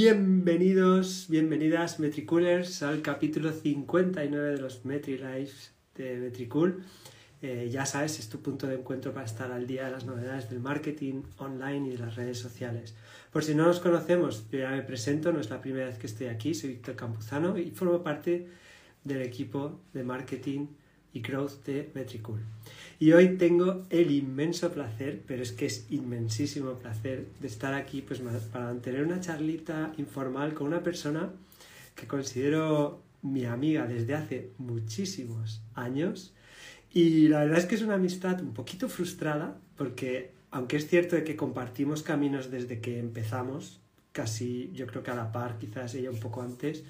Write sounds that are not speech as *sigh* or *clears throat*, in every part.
Bienvenidos, bienvenidas Metricoolers al capítulo 59 de los MetriLives de Metricool. Eh, ya sabes, es tu punto de encuentro para estar al día de las novedades del marketing online y de las redes sociales. Por si no nos conocemos, yo ya me presento, no es la primera vez que estoy aquí, soy Víctor Campuzano y formo parte del equipo de marketing y growth de Metricool. Y hoy tengo el inmenso placer, pero es que es inmensísimo placer, de estar aquí pues, para mantener una charlita informal con una persona que considero mi amiga desde hace muchísimos años. Y la verdad es que es una amistad un poquito frustrada, porque aunque es cierto de que compartimos caminos desde que empezamos, casi yo creo que a la par, quizás ella un poco antes,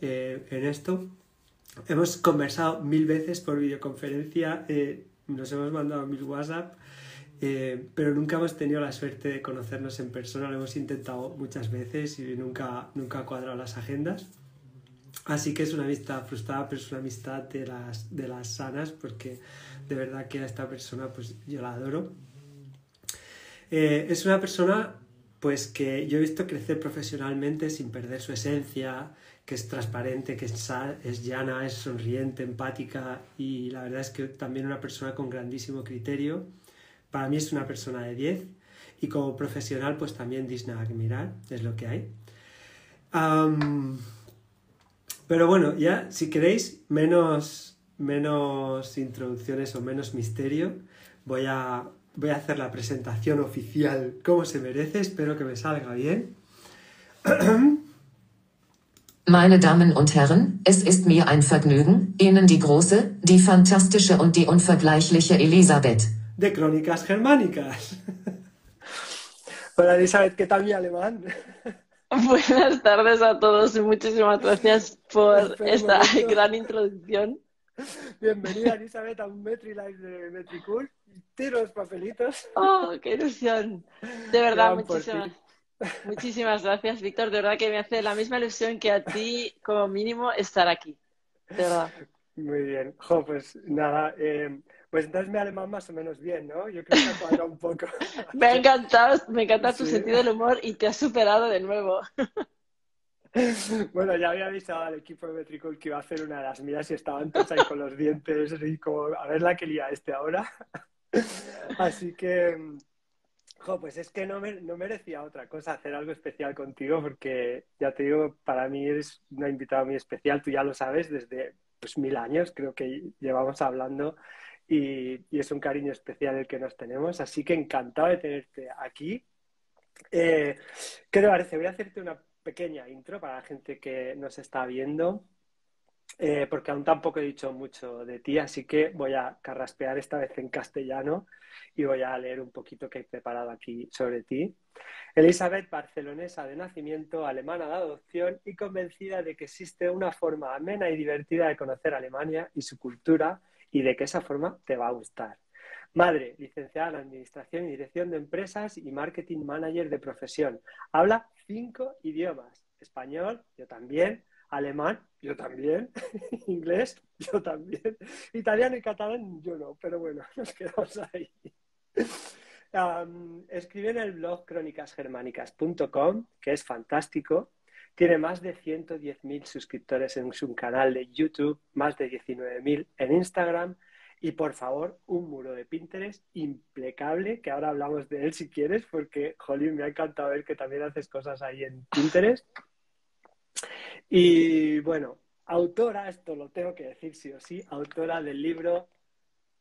eh, en esto, hemos conversado mil veces por videoconferencia. Eh, nos hemos mandado mil WhatsApp, eh, pero nunca hemos tenido la suerte de conocernos en persona, lo hemos intentado muchas veces y nunca, nunca ha cuadrado las agendas. Así que es una amistad frustrada, pero es una amistad de las, de las sanas, porque de verdad que a esta persona pues yo la adoro. Eh, es una persona pues que yo he visto crecer profesionalmente sin perder su esencia, que es transparente, que es, es llana, es sonriente, empática y la verdad es que también una persona con grandísimo criterio. Para mí es una persona de 10 y como profesional pues también digna de admirar, es lo que hay. pero bueno, ya si queréis menos, menos introducciones o menos misterio, voy a, voy a hacer la presentación oficial como se merece, espero que me salga bien. *clears throat* Meine Damen und Herren, es ist mir ein Vergnügen, Ihnen die große, die fantastische und die unvergleichliche Elisabeth. De Crónicas Germánicas. Hola Elisabeth, ¿qué tal mi alemán? Buenas tardes a todos y muchísimas gracias por esta gran introducción. Bienvenida Elizabeth a un MetriLive de Metricool. Tiro los papelitos. ¡Oh, qué ilusión! De verdad, muchísimas Muchísimas gracias, Víctor. De verdad que me hace la misma ilusión que a ti, como mínimo, estar aquí. De verdad. Muy bien. Jo, pues nada, eh, pues entonces me alemán más o menos bien, ¿no? Yo creo que ha cuadrado un poco. *laughs* me ha encantado, me encanta tu sentido del humor y te has superado de nuevo. *laughs* bueno, ya había avisado al equipo de Metricool que iba a hacer una de las mías y estaban todos ahí con los dientes y como, a ver la que lía este ahora. *laughs* Así que, pues es que no, no merecía otra cosa hacer algo especial contigo porque ya te digo, para mí eres una invitada muy especial, tú ya lo sabes, desde pues, mil años creo que llevamos hablando y, es un cariño especial el que nos tenemos, así que encantado de tenerte aquí. Eh, ¿Qué te parece? Voy a hacerte una pequeña intro para la gente que nos está viendo. Eh, porque aún tampoco he dicho mucho de ti, así que voy a carraspear esta vez en castellano y voy a leer un poquito que he preparado aquí sobre ti. Elizabeth, barcelonesa de nacimiento, alemana de adopción y convencida de que existe una forma amena y divertida de conocer Alemania y su cultura y de que esa forma te va a gustar. Madre, licenciada en Administración y Dirección de Empresas y Marketing Manager de profesión. Habla cinco idiomas. Español, yo también. Alemán, yo también. *laughs* Inglés, yo también. Italiano y catalán, yo no. Pero bueno, *laughs* nos quedamos ahí escribe en el blog crónicasgermánicas.com, que es fantástico. Tiene más de 110.000 suscriptores en su canal de YouTube, más de 19.000 en Instagram y por favor, un muro de Pinterest impecable, que ahora hablamos de él si quieres, porque, jolín, me ha encantado ver que también haces cosas ahí en Pinterest. Y bueno, autora, esto lo tengo que decir sí o sí, autora del libro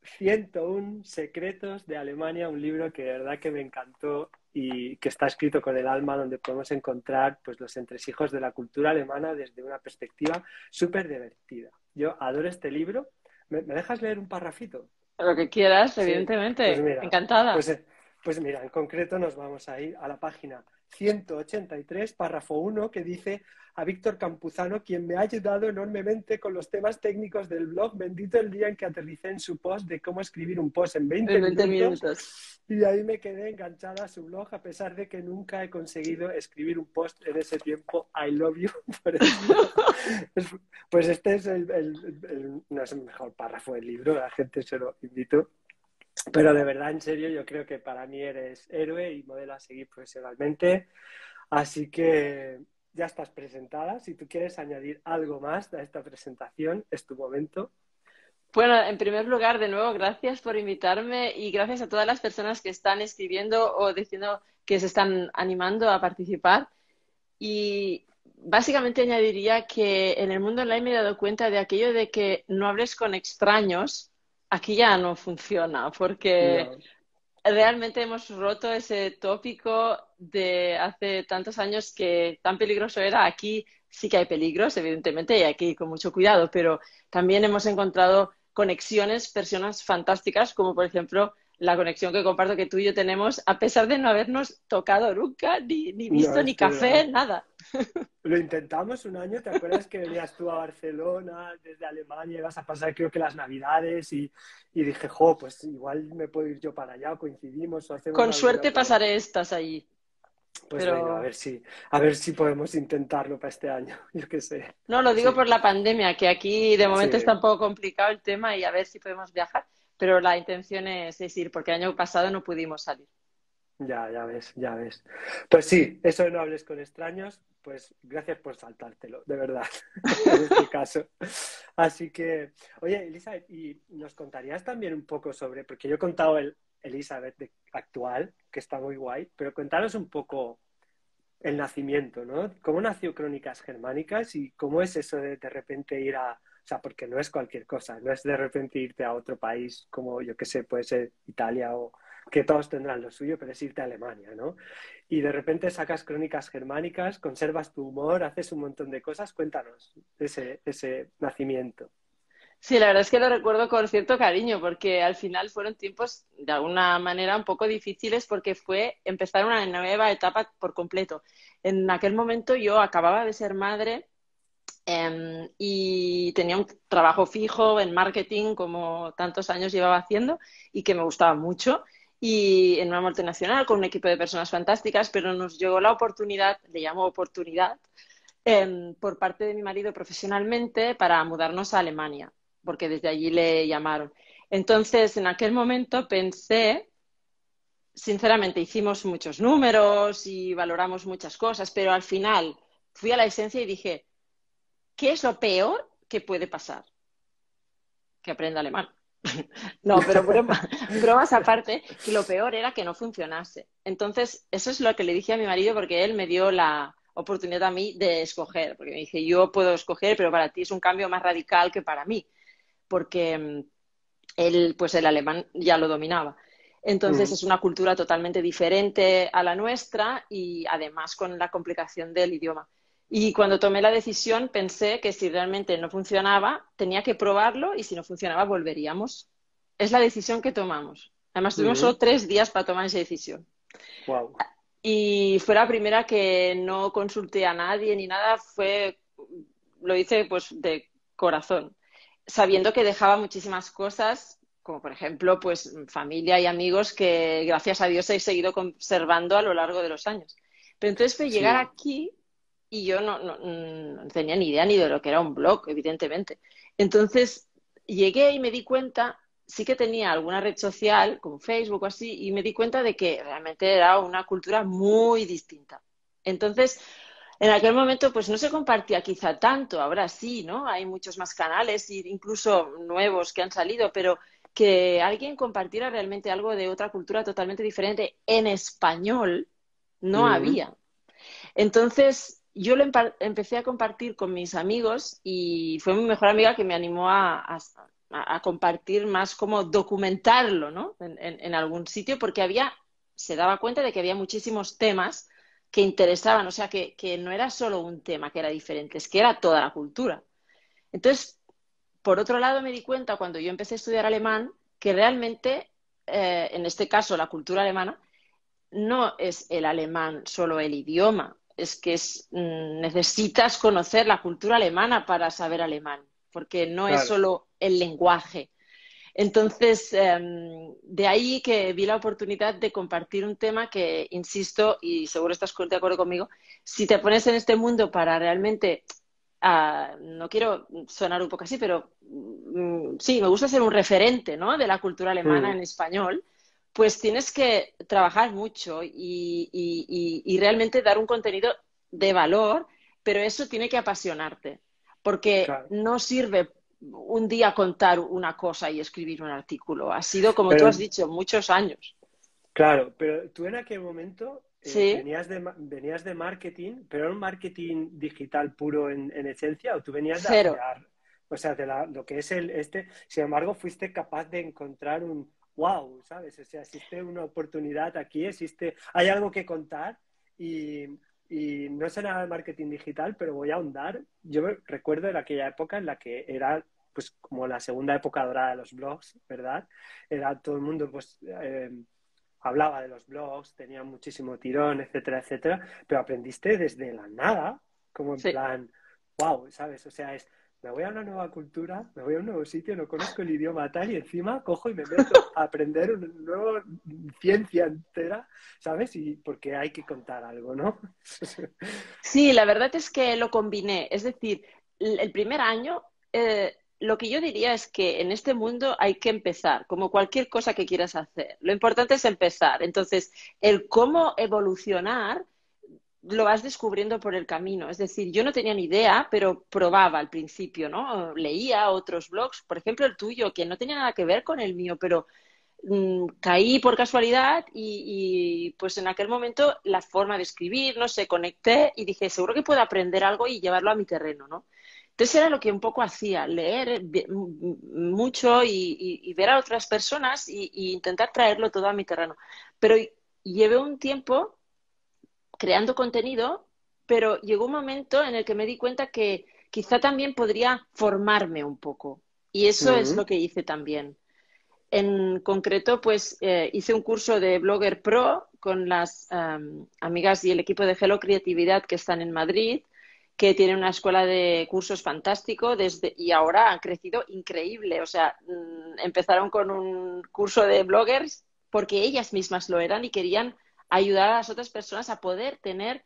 101 secretos de Alemania, un libro que de verdad que me encantó y que está escrito con el alma, donde podemos encontrar pues, los entresijos de la cultura alemana desde una perspectiva súper divertida. Yo adoro este libro. ¿Me, dejas leer un parrafito? Lo que quieras, evidentemente. Pues Encantada. Pues, eh, pues mira, en concreto nos vamos a ir a la página 183, párrafo 1, que dice a Víctor Campuzano, quien me ha ayudado enormemente con los temas técnicos del blog. Bendito el día en que aterricé en su post de cómo escribir un post en 20, minutos. Y ahí me quedé enganchada a su blog, a pesar de que nunca he conseguido escribir un post en ese tiempo. I love you. *laughs* pues este es el, no es el mejor párrafo del libro, la gente se lo invito. Pero de verdad, en serio, yo creo que para mí eres héroe y modelo a seguir profesionalmente. Así que ya estás presentada. Si tú quieres añadir algo más a esta presentación, es tu momento. Bueno, en primer lugar, de nuevo, gracias por invitarme y gracias a todas las personas que están escribiendo o diciendo que se están animando a participar. Y básicamente añadiría que en el mundo online me he dado cuenta de aquello de que no hables con extraños, aquí ya no funciona, porque realmente hemos roto ese tópico de hace tantos años que tan peligroso era. Aquí sí que hay peligros, evidentemente, y ir con mucho cuidado, pero también hemos encontrado conexiones, personas fantásticas, como por ejemplo la conexión que comparto que tú y yo tenemos, a pesar de no habernos tocado nunca, ni, visto ni café, nada. Lo intentamos un año, ¿te acuerdas que venías tú a Barcelona desde Alemania, ibas a pasar creo que las navidades y, dije, jo, pues igual me puedo ir yo para allá, coincidimos o hacemos... Con suerte pasaré estas allí. Pues venga, a ver si, a ver si podemos intentarlo para este año, *laughs* yo qué sé. No, lo digo por la pandemia, que aquí de momento está un poco complicado el tema y a ver si podemos viajar pero la intención es, ir, porque el año pasado no pudimos salir. Ya, ya ves, ya ves. Pues sí, eso de no hables con extraños, pues gracias por saltártelo, de verdad, *laughs* en este caso. Así que, oye, Elizabeth, ¿y nos contarías también un poco sobre, porque yo he contado el Elizabeth actual, que está muy guay, pero contaros un poco el nacimiento, ¿no? ¿Cómo nació Crónicas Germánicas y cómo es eso de de repente ir a, o sea, porque no es cualquier cosa, no es de repente irte a otro país como, yo qué sé, puede ser Italia o que todos tendrán lo suyo, pero es irte a Alemania, ¿no? Y de repente sacas crónicas germánicas, conservas tu humor, haces un montón de cosas. Cuéntanos ese, ese nacimiento. Sí, la verdad es que lo recuerdo con cierto cariño, porque al final fueron tiempos de alguna manera un poco difíciles, porque fue empezar una nueva etapa por completo. En aquel momento yo acababa de ser madre Em, y tenía un trabajo fijo en marketing como tantos años llevaba haciendo y que me gustaba mucho y en una multinacional con un equipo de personas fantásticas, pero nos llegó la oportunidad, le llamo oportunidad, em, por parte de mi marido profesionalmente para mudarnos a Alemania, porque desde allí le llamaron. Entonces, en aquel momento pensé, sinceramente, hicimos muchos números y valoramos muchas cosas, pero al final fui a la esencia y dije, ¿qué es lo peor que puede pasar? Que aprenda alemán. No, pero *laughs* bromas aparte, que lo peor era que no funcionase. Entonces, eso es lo que le dije a mi marido porque él me dio la oportunidad a mí de escoger, porque me dije, yo puedo escoger, pero para ti es un cambio más radical que para mí, porque mm, él, pues el alemán ya lo dominaba. Entonces mm. es una cultura totalmente diferente a la nuestra y además con la complicación del idioma. Y cuando tomé la decisión pensé que si realmente no funcionaba, tenía que probarlo y si no funcionaba, volveríamos. Es la decisión que tomamos. Además, tuvimos solo tres días para tomar esa decisión. Y fue la primera que no consulté a nadie ni nada, fue, lo hice pues de corazón, sabiendo que dejaba muchísimas cosas, como por ejemplo, pues familia y amigos que gracias a Dios he seguido conservando a lo largo de los años. Pero entonces fue llegar aquí y yo no, no, tenía ni idea ni de lo que era un blog, evidentemente. Entonces llegué y me di cuenta, sí que tenía alguna red social, como Facebook o así, y me di cuenta de que realmente era una cultura muy distinta. Entonces, en aquel momento, pues no se compartía quizá tanto, ahora sí, ¿no? Hay muchos más canales, incluso nuevos que han salido, pero que alguien compartiera realmente algo de otra cultura totalmente diferente en español, no había. Entonces, yo lo empecé a compartir con mis amigos y fue mi mejor amiga que me animó a, compartir más como documentarlo. En, algún sitio, porque había, se daba cuenta de que había muchísimos temas que interesaban, o sea, que, no era solo un tema que era diferente, es que era toda la cultura. Entonces, por otro lado, me di cuenta cuando yo empecé a estudiar alemán que realmente, eh, en este caso, la cultura alemana, no es el alemán solo el idioma, es que mm, necesitas conocer la cultura alemana para saber alemán, porque no es solo el lenguaje. Entonces, em, de ahí que vi la oportunidad de compartir un tema que, insisto, y seguro estás de acuerdo conmigo, si te pones en este mundo para realmente, ah, no quiero sonar un poco así, pero mm, sí, me gusta ser un referente ¿no? de la cultura alemana mm. en español pues tienes que trabajar mucho y, realmente dar un contenido de valor pero eso tiene que apasionarte, porque Claro. no sirve un día contar una cosa y escribir un artículo. Ha sido, como Pero- tú has dicho, muchos años. Claro, pero tú en aquel momento eh, Sí. venías, de, venías de marketing, pero era un marketing digital puro en, en esencia o tú venías de Cero. O sea, de la- lo que es el este, sin embargo, fuiste capaz de encontrar un wow, ¿sabes? O sea, existe una oportunidad aquí, existe, hay algo que contar y, y no sé nada de marketing digital, pero voy a ahondar. Yo me recuerdo en aquella época en la que era pues como la segunda época dorada de los blogs, ¿verdad? Era todo el mundo pues eh, hablaba de los blogs, tenía muchísimo tirón, etcétera, etcétera, pero aprendiste desde la nada, como en Sí. plan, wow, ¿sabes? O sea, es, me voy a una nueva cultura, me voy a un nuevo sitio, no conozco el idioma tal, y encima cojo y me meto a aprender una nueva ciencia entera, ¿sabes? Y porque hay que contar algo, ¿no? *laughs* Sí, la verdad es que lo combiné. Es decir, el primer año, eh, lo que yo diría es que en este mundo hay que empezar, como cualquier cosa que quieras hacer. Lo importante es empezar. Entonces, el cómo evolucionar lo vas descubriendo por el camino. Es decir, yo no tenía ni idea, pero probaba al principio, ¿no? Leía otros blogs, por ejemplo el tuyo, que no tenía nada que ver con el mío, pero mm, caí por casualidad y, pues en aquel momento la forma de escribir, no sé, conecté y dije, seguro que puedo aprender algo y llevarlo a mi terreno, ¿no? Entonces era lo que un poco hacía, leer mucho y, y- ver a otras personas y intentar traerlo todo a mi terreno. Pero llevé un tiempo creando contenido, pero llegó un momento en el que me di cuenta que quizá también podría formarme un poco. Y eso es lo que hice también. En concreto, pues eh, hice un curso de Blogger Pro con las am, amigas y el equipo de Hello Creatividad que están en Madrid, que tienen una escuela de cursos fantástico desde, y ahora han crecido increíble. O sea, mm, empezaron con un curso de bloggers porque ellas mismas lo eran y querían ayudar a las otras personas a poder tener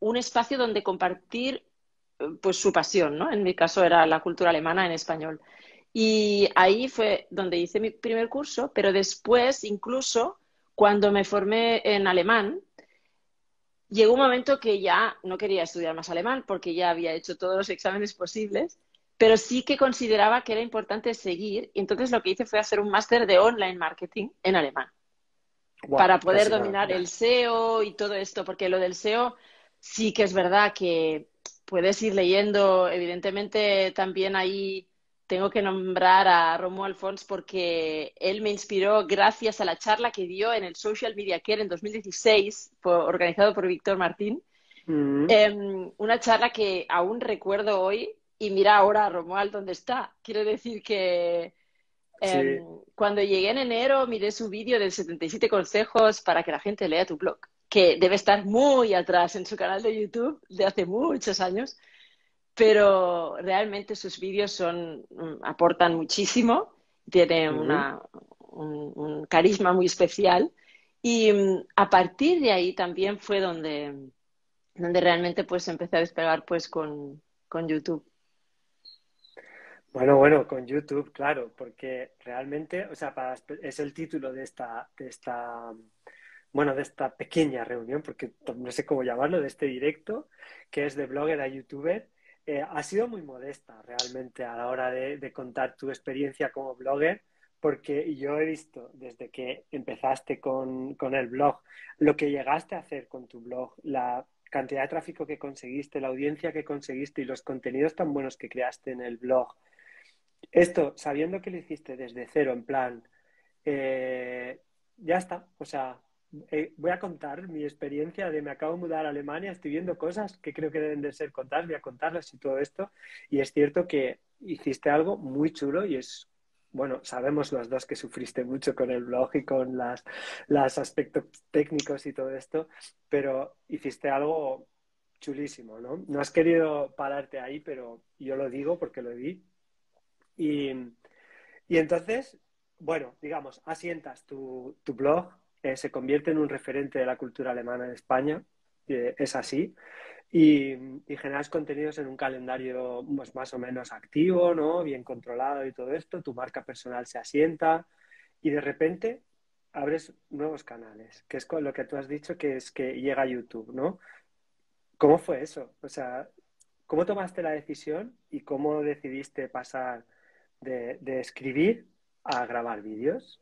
un espacio donde compartir eh, pues su pasión, ¿no? En mi caso era la cultura alemana en español. Y ahí fue donde hice mi primer curso, pero después, incluso cuando me formé en alemán, llegó un momento que ya no quería estudiar más alemán porque ya había hecho todos los exámenes posibles, pero sí que consideraba que era importante seguir. Y entonces lo que hice fue hacer un máster de online marketing en alemán Para poder nada. dominar el SEO y todo esto, porque lo del SEO sí que es verdad que puedes ir leyendo, evidentemente también ahí tengo que nombrar a Romo Alfons porque él me inspiró gracias a la charla que dio en el Social Media Care en 2016, por- organizado por Víctor Martín. Mm. Em, una charla que aún recuerdo hoy y mira ahora a Romuald dónde está. Quiero decir que em, cuando llegué en enero miré su vídeo de 77 consejos para que la gente lea tu blog, que debe estar muy atrás en su canal de YouTube de hace muchos años, pero realmente sus vídeos son, mm, aportan muchísimo, tiene Ujú. una, un, un carisma muy especial y mm, a partir de ahí también fue donde donde realmente pues empecé a despegar pues con, con YouTube. Bueno, bueno, con YouTube, claro, porque realmente, o sea, para- es el título de esta, de esta, bueno, de esta pequeña reunión, porque no sé cómo llamarlo, de este directo, que es de blogger a youtuber. Eh, ha sido muy modesta realmente a la hora de, de contar tu experiencia como blogger, porque yo he visto desde que empezaste con, con el blog, lo que llegaste a hacer con tu blog, la cantidad de tráfico que conseguiste, la audiencia que conseguiste y los contenidos tan buenos que creaste en el blog. Esto, sabiendo que lo hiciste desde cero, en plan, eh, ya está, o sea, eh, voy a contar mi experiencia de me acabo de mudar a Alemania, estoy viendo cosas que creo que deben de ser contadas, voy a contarlas y todo esto, y es cierto que hiciste algo muy chulo y es, bueno, sabemos los dos que sufriste mucho con el blog y con las, los aspectos técnicos y todo esto, pero hiciste algo chulísimo, ¿no? No has querido pararte ahí, pero yo lo digo porque lo vi. Y, y entonces, bueno, digamos, asientas tu, tu blog, eh, se convierte en un referente de la cultura alemana en España, es así, y, generas contenidos en un calendario pues, más o menos activo, ¿no? Bien controlado y todo esto, tu marca personal se asienta y de repente abres nuevos canales, que es lo que tú has dicho que es que llega a YouTube, ¿no? ¿Cómo fue eso? O sea, ¿Cómo tomaste la decisión y cómo decidiste pasar de, escribir a grabar vídeos?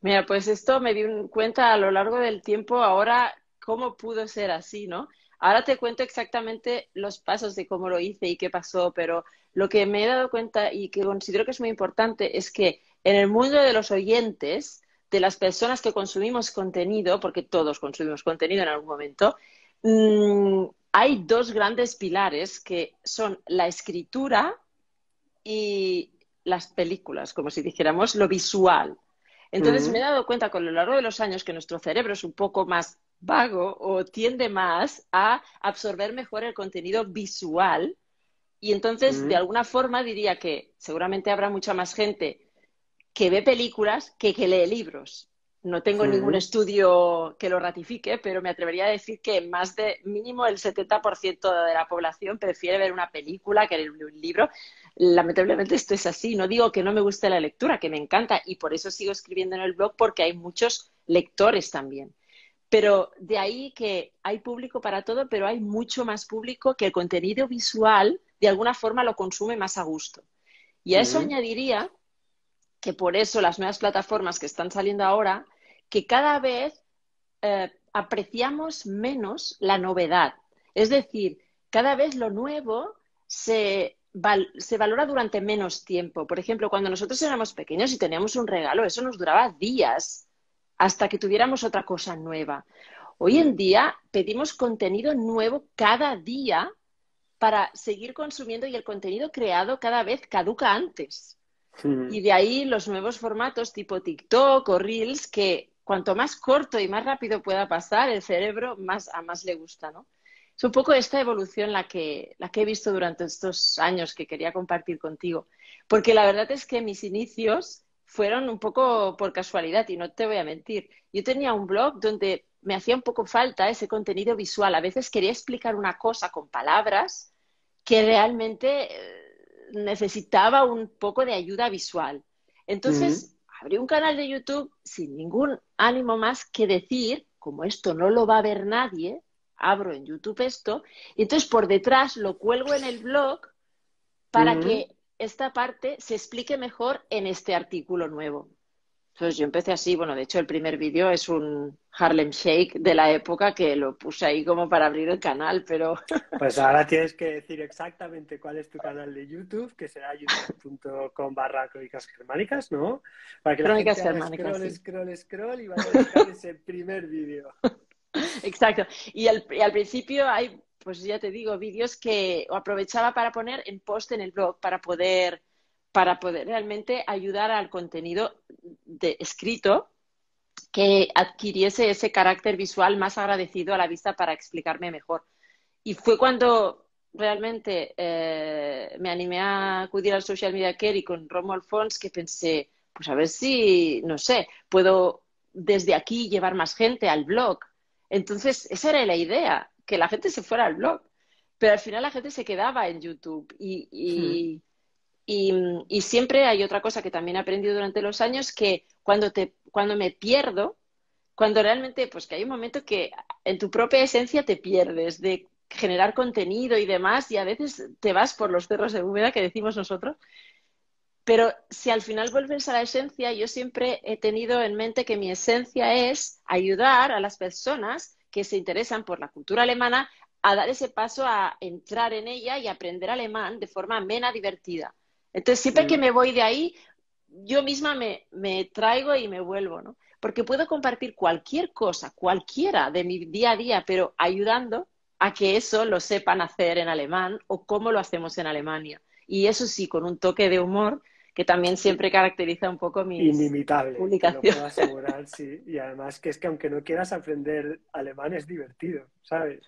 Mira, pues esto me di cuenta a lo largo del tiempo ahora cómo pudo ser así, ¿no? Ahora te cuento exactamente los pasos de cómo lo hice y qué pasó, pero lo que me he dado cuenta y que considero que es muy importante es que en el mundo de los oyentes, de las personas que consumimos contenido, porque todos consumimos contenido en algún momento, mmm, hay dos grandes pilares que son la escritura y las películas, como si dijéramos lo visual. Entonces me he dado cuenta con lo largo de los años que nuestro cerebro es un poco más vago o tiende más a absorber mejor el contenido visual y entonces de alguna forma diría que seguramente habrá mucha más gente que ve películas que que lee libros. No tengo ningún estudio que lo ratifique, pero me atrevería a decir que más de mínimo el 70% de la población prefiere ver una película que leer un libro. Lamentablemente esto es así. No digo que no me guste la lectura, que me encanta y por eso sigo escribiendo en el blog porque hay muchos lectores también. Pero de ahí que hay público para todo, pero hay mucho más público que el contenido visual de alguna forma lo consume más a gusto. Y a eso añadiría que por eso las nuevas plataformas que están saliendo ahora, que cada vez eh, apreciamos menos la novedad. Es decir, cada vez lo nuevo se, se, valora durante menos tiempo. Por ejemplo, cuando nosotros éramos pequeños y teníamos un regalo, eso nos duraba días hasta que tuviéramos otra cosa nueva. Hoy en día pedimos contenido nuevo cada día para seguir consumiendo y el contenido creado cada vez caduca antes. Y de ahí los nuevos formatos tipo TikTok o Reels, que cuanto más corto y más rápido pueda pasar, el cerebro más a más le gusta, ¿no? Es un poco esta evolución la que, la que he visto durante estos años que quería compartir contigo. Porque la verdad es que mis inicios fueron un poco por casualidad y no te voy a mentir. Yo tenía un blog donde me hacía un poco falta ese contenido visual. A veces quería explicar una cosa con palabras que realmente necesitaba un poco de ayuda visual. Entonces, abrí un canal de YouTube sin ningún ánimo más que decir, como esto no lo va a ver nadie, abro en YouTube esto, y entonces por detrás lo cuelgo en el blog para que esta parte se explique mejor en este artículo nuevo. Entonces yo empecé así, bueno, de hecho el primer vídeo es un Harlem Shake de la época que lo puse ahí como para abrir el canal, pero... *laughs* Pues ahora tienes que decir exactamente cuál es tu canal de YouTube, que será youtube.com barra crónicas germánicas, ¿no? Para que crónicas la gente germánicas. Scroll, sí. scroll, scroll y vaya a buscar ese *laughs* primer vídeo. Exacto. Y al, y al principio hay, pues ya te digo, vídeos que aprovechaba para poner en post en el blog para poder para poder realmente ayudar al contenido de, escrito que adquiriese ese carácter visual más agradecido a la vista para explicarme mejor. Y fue cuando realmente eh, me animé a acudir al Social Media Care y con Romuald Fons que pensé, pues a ver si, no sé, puedo desde aquí llevar más gente al blog. Entonces, esa era la idea, que la gente se fuera al blog. Pero al final la gente se quedaba en YouTube y, hmm. Y, y, siempre hay otra cosa que también he aprendido durante los años, que cuando, te, cuando me pierdo, cuando realmente, pues que hay un momento que en tu propia esencia te pierdes de generar contenido y demás, y a veces te vas por los cerros de húmeda que decimos nosotros. Pero si al final vuelves a la esencia, yo siempre he tenido en mente que mi esencia es ayudar a las personas que se interesan por la cultura alemana a dar ese paso a entrar en ella y aprender alemán de forma amena, divertida. Entonces, siempre que me voy de ahí, yo misma me, me, traigo y me vuelvo, ¿no? Porque puedo compartir cualquier cosa, cualquiera de mi día a día, pero ayudando a que eso lo sepan hacer en alemán o cómo lo hacemos en Alemania. Y eso sí, con un toque de humor que también siempre caracteriza un poco mis Inimitable, publicaciones. Te lo puedo *laughs* asegurar, sí. Y además que es que aunque no quieras aprender alemán es divertido, ¿sabes?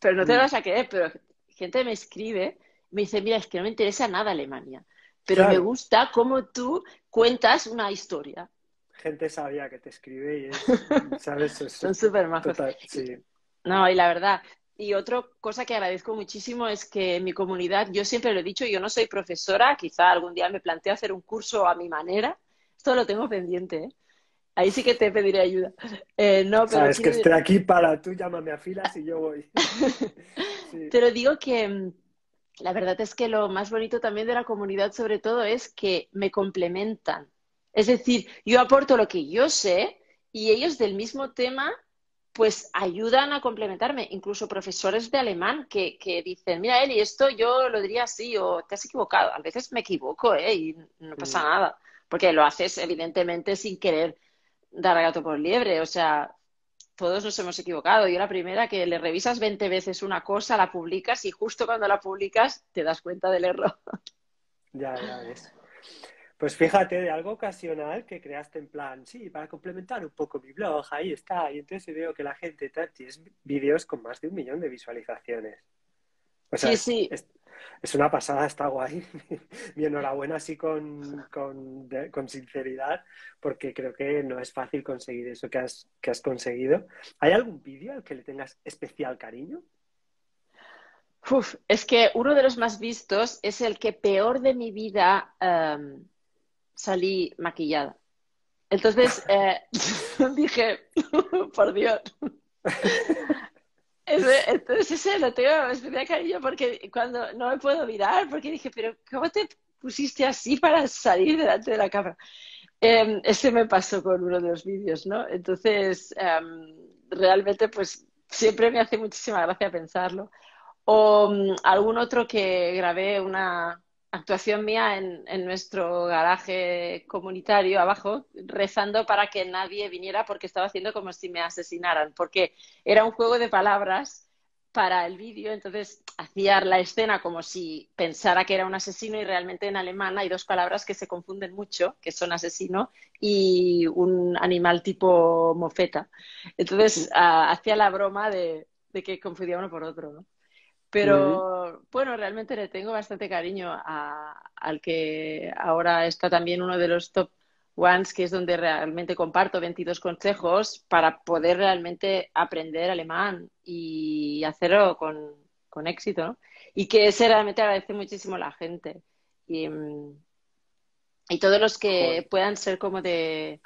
Pero no te lo vas a creer, pero gente me escribe me dice, mira, es que no me interesa nada Alemania, pero claro. me gusta cómo tú cuentas una historia. Gente sabia que te escribe y es, *laughs* ¿sabes? Son súper majos. Sí. No, y la verdad, y otra cosa que agradezco muchísimo es que en mi comunidad, yo siempre lo he dicho, yo no soy profesora, quizá algún día me planteo hacer un curso a mi manera, esto lo tengo pendiente, ¿eh? Ahí sí que te pediré ayuda. *laughs* Eh, no, pero Sabes que estoy aquí para tú, llámame a filas y yo voy. *laughs* sí. Pero digo que la verdad es que lo más bonito también de la comunidad, sobre todo, es que me complementan. Es decir, yo aporto lo que yo sé y ellos del mismo tema pues ayudan a complementarme, incluso profesores de alemán que, que, dicen, mira, Eli, esto yo lo diría así o te has equivocado. A veces me equivoco ¿eh? y no pasa mm. nada, porque lo haces evidentemente sin querer dar gato por liebre. O sea, todos nos hemos equivocado. Yo la primera que le revisas 20 veces una cosa, la publicas y justo cuando la publicas te das cuenta del error. Ya, ya ves. Pues fíjate, de algo ocasional que creaste en plan, sí, para complementar un poco mi blog, ahí está. Y entonces veo que la gente tienes vídeos con más de un millón de visualizaciones. Sí, sí. Es, una pasada, está guay. *laughs* mi enhorabuena así con, con, sinceridad, porque creo que no es fácil conseguir eso que has, que has conseguido. ¿Hay algún vídeo al que le tengas especial cariño? Uf, es que uno de los más vistos es el que peor de mi vida em, salí maquillada. Entonces eh, *laughs* dije, *laughs* por Dios. Entonces ese lo tengo especial cariño porque cuando no me puedo mirar, porque dije, pero ¿cómo te pusiste así para salir delante de la cámara? Eh, ese me pasó con uno de los vídeos, ¿no? Entonces, em, realmente, pues siempre me hace muchísima gracia pensarlo. O mm, algún otro que grabé una, actuación mía en, nuestro garaje comunitario abajo, rezando para que nadie viniera porque estaba haciendo como si me asesinaran, porque era un juego de palabras para el vídeo, entonces hacía la escena como si pensara que era un asesino y realmente en alemán hay dos palabras que se confunden mucho, que son asesino y un animal tipo mofeta. Entonces ah, hacía la broma de, de que confundía uno por otro, ¿no? Pero bueno, realmente le tengo bastante cariño al que ahora está también uno de los top ones, que es donde realmente comparto 22 consejos para poder realmente aprender alemán y hacerlo con, con éxito, ¿no? Y que ese realmente agradece muchísimo a la gente. Y, y todos los que puedan ser como de,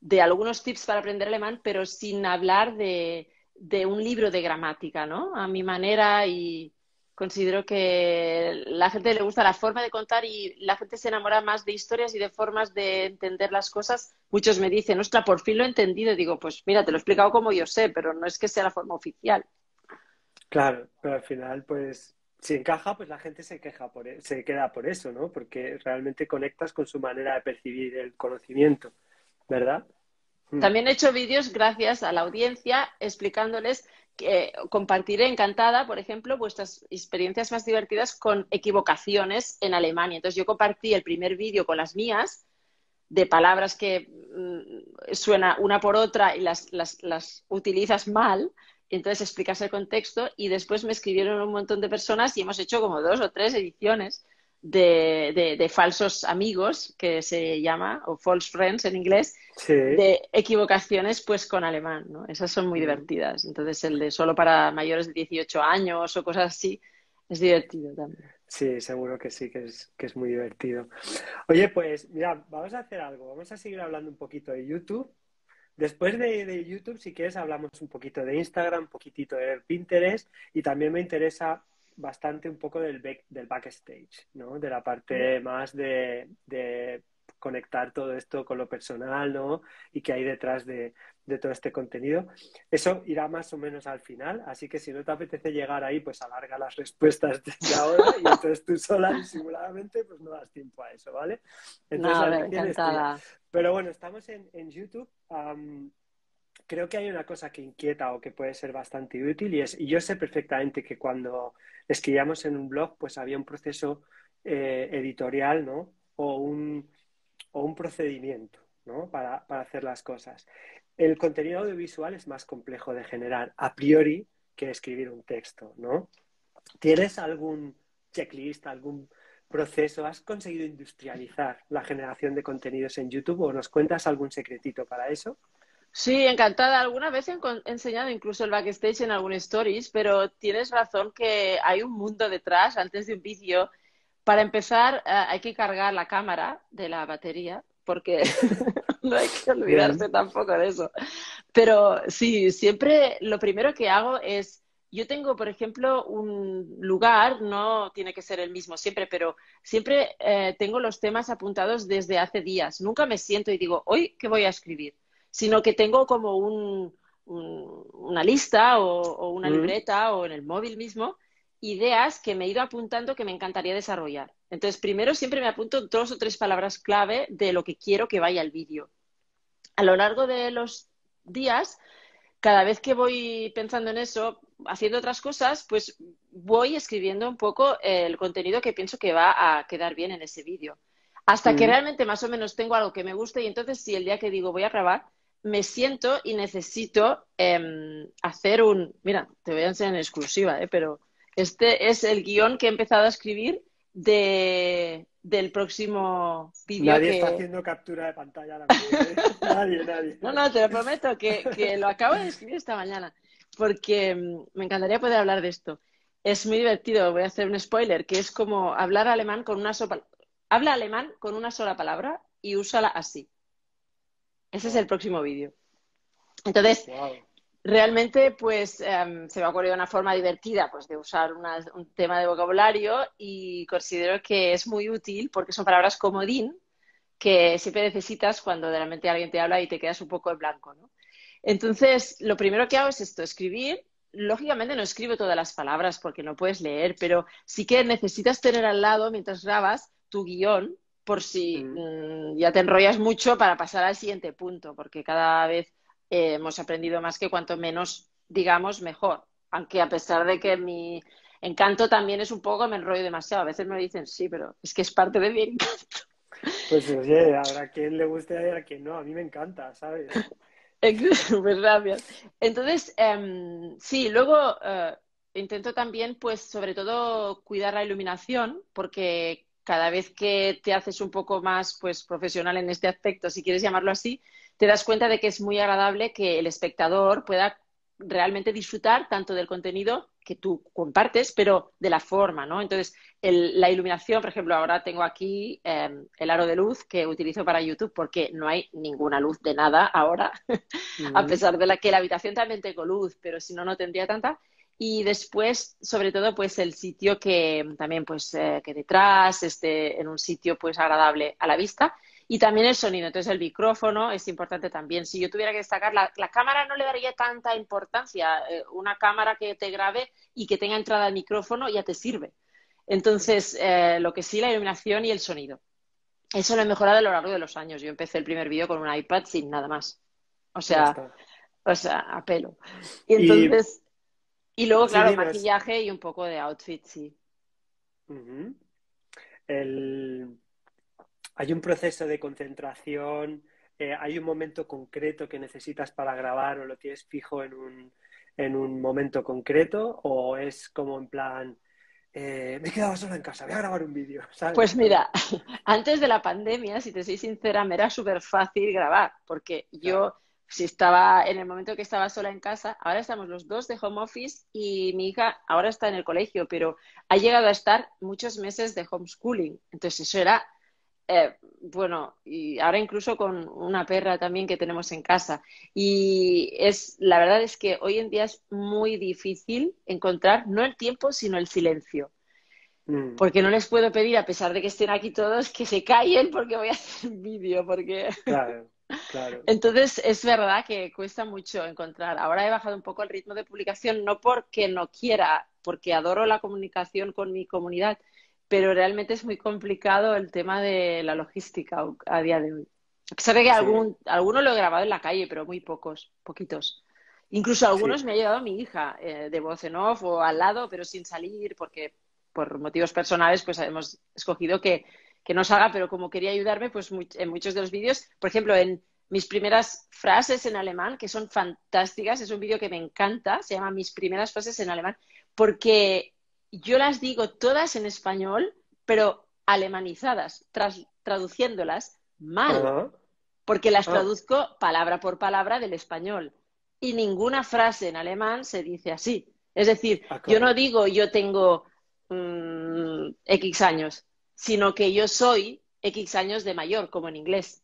de algunos tips para aprender alemán, pero sin hablar de, de un libro de gramática, ¿no? A mi manera y, considero que la gente le gusta la forma de contar y la gente se enamora más de historias y de formas de entender las cosas. Muchos me dicen, ostras, por fin lo he entendido. Y digo, pues mira, te lo he explicado como yo sé, pero no es que sea la forma oficial. Claro, pero al final, pues, si encaja, pues la gente se queja por, e, se queda por eso, ¿no? Porque realmente conectas con su manera de percibir el conocimiento, ¿verdad? Hmm. También he hecho vídeos gracias a la audiencia explicándoles que compartiré encantada, por ejemplo, vuestras experiencias más divertidas con equivocaciones en Alemania. Entonces, yo compartí el primer vídeo con las mías de palabras que mm, suena una por otra y las, las, las utilizas mal. Entonces explicas el contexto y después me escribieron un montón de personas y hemos hecho como dos o tres ediciones de, de, falsos amigos, que se llama, o false friends en inglés, de equivocaciones pues con alemán, ¿no? Esas son muy mm. divertidas. Entonces el de solo para mayores de 18 años o cosas así es divertido también. Sí, seguro que sí, que es, que es muy divertido. Oye, pues mira, vamos a hacer algo, vamos a seguir hablando un poquito de YouTube. Después de, de YouTube, si quieres, hablamos un poquito de Instagram, un poquitito de Pinterest y también me interesa bastante un poco del, del backstage, ¿no? De la parte más de, conectar todo esto con lo personal, ¿no? Y que hay detrás de, todo este contenido. Eso irá más o menos al final, así que si no te apetece llegar ahí, pues alarga las respuestas desde ahora y entonces tú sola disimuladamente pues no das tiempo a eso, ¿vale? Entonces, Pero bueno, estamos en, YouTube creo que hay una cosa que inquieta o que puede ser bastante útil y es, y yo sé perfectamente que cuando escribíamos en un blog, pues había un proceso eh, editorial, ¿no? O un, o un procedimiento, ¿no? Para, para, hacer las cosas. El contenido audiovisual es más complejo de generar a priori que escribir un texto, ¿no? ¿Tienes algún checklist, algún proceso? ¿Has conseguido industrializar la generación de contenidos en YouTube o nos cuentas algún secretito para eso? Sí, encantada. Alguna vez he enseñado incluso el backstage en algún stories, pero tienes razón que hay un mundo detrás antes de un vídeo. Para empezar, eh, hay que cargar la cámara de la batería, porque *laughs* no hay que olvidarse tampoco de eso. Pero sí, siempre lo primero que hago es yo tengo, por ejemplo, un lugar, no tiene que ser el mismo siempre, pero siempre eh, tengo los temas apuntados desde hace días. Nunca me siento y digo, hoy, ¿qué voy a escribir? Sino que tengo como un, una lista o, una libreta o en el móvil mismo ideas que me he ido apuntando que me encantaría desarrollar. Entonces, primero siempre me apunto dos o tres palabras clave de lo que quiero que vaya al vídeo. A lo largo de los días, cada vez que voy pensando en eso, haciendo otras cosas, pues voy escribiendo un poco el contenido que pienso que va a quedar bien en ese vídeo. Hasta que realmente más o menos tengo algo que me guste y entonces si el día que digo voy a grabar, me siento y necesito em, hacer un... Mira, te voy a enseñar en exclusiva, ¿eh? pero este es el guion que he empezado a escribir de, del próximo vídeo. Nadie está haciendo captura de pantalla ahora ¿eh? *laughs* nadie, nadie. No, no, te lo prometo que, que lo acabo de escribir esta mañana porque em, me encantaría poder hablar de esto. Es muy divertido, voy a hacer un spoiler, que es como hablar alemán con una sola... Habla alemán con una sola palabra y úsala así. Ese es el próximo vídeo. Entonces, realmente, pues em, se me ha ocurrido una forma divertida pues, de usar un tema de vocabulario y considero que es muy útil porque son palabras comodín que siempre necesitas cuando realmente alguien te habla y te quedas un poco en blanco, ¿no? Entonces, lo primero que hago es esto, escribir. Lógicamente no escribo todas las palabras porque no puedes leer, pero sí que necesitas tener al lado, mientras grabas, tu guion por si mm. Ya te enrollas mucho para pasar al siguiente punto, porque cada vez eh, hemos aprendido más que cuanto menos digamos, mejor. Aunque a pesar de que mi encanto también es un poco, me enrollo demasiado. A veces me dicen, sí, pero es que es parte de mi encanto. *laughs* Pues oye, *laughs* habrá quien le guste y a quien no. A mí me encanta, ¿sabes? *laughs* pues gracias. Entonces, em, sí, luego eh, intento también, pues, sobre todo, cuidar la iluminación, porque cada vez que te haces un poco más, pues, profesional en este aspecto, si quieres llamarlo así, te das cuenta de que es muy agradable que el espectador pueda realmente disfrutar tanto del contenido que tú compartes, pero de la forma, ¿no? Entonces, la iluminación, por ejemplo, ahora tengo aquí em, el aro de luz que utilizo para YouTube porque no hay ninguna luz de nada ahora, *laughs* a pesar de la que la habitación también tengo luz, pero si no, no tendría tanta. Y después, sobre todo, pues el sitio que también, pues, eh, que detrás esté en un sitio, pues, agradable a la vista. Y también el sonido, entonces el micrófono es importante también. Si yo tuviera que destacar, la, cámara no le daría tanta importancia. Eh, una cámara que te grabe y que tenga entrada al micrófono ya te sirve. Entonces, eh, lo que sí, la iluminación y el sonido. Eso lo he mejorado a lo largo de los años. Yo empecé el primer vídeo con un iPad sin nada más. O sea, o sea, a pelo. Y entonces, y, luego, claro, maquillaje y un poco de outfit, sí. El hay un proceso de concentración, eh, hay un momento concreto que necesitas para grabar o lo tienes fijo en un, en un momento concreto o es como en plan, eh, me he quedado sola en casa, voy a grabar un vídeo. *laughs* Pues mira, *laughs* antes de la pandemia, si te soy sincera, me era súper fácil grabar, porque yo, si estaba en el momento que estaba sola en casa, ahora estamos los dos de home office y mi hija ahora está en el colegio, pero ha llegado a estar muchos meses de homeschooling. Entonces eso era eh, bueno, y ahora incluso con una perra también que tenemos en casa. Y es, la verdad es que hoy en día es muy difícil encontrar no el tiempo, sino el silencio. Mm. Porque no les puedo pedir, a pesar de que estén aquí todos, que se callen porque voy a hacer un vídeo, porque... Claro, claro. Entonces, es verdad que cuesta mucho encontrar. Ahora he bajado un poco el ritmo de publicación, no porque no quiera, porque adoro la comunicación con mi comunidad, pero realmente es muy complicado el tema de la logística a día de hoy. A pesar de que algún, alguno lo he grabado en la calle, pero muy pocos, poquitos. Incluso algunos me ha llegado mi hija eh, de voz en off o al lado, pero sin salir, porque por motivos personales pues hemos escogido que, que no salga, pero como quería ayudarme, pues en muchos de los vídeos, por ejemplo, en mis primeras frases en alemán, que son fantásticas, es un vídeo que me encanta, se llama Mis primeras frases en alemán, porque yo las digo todas en español, pero alemanizadas, traduciéndolas mal, porque las ah. traduzco palabra por palabra del español. Y ninguna frase en alemán se dice así. Es decir, ah, yo no digo yo tengo mm, X años, sino que yo soy X años de mayor, como en inglés.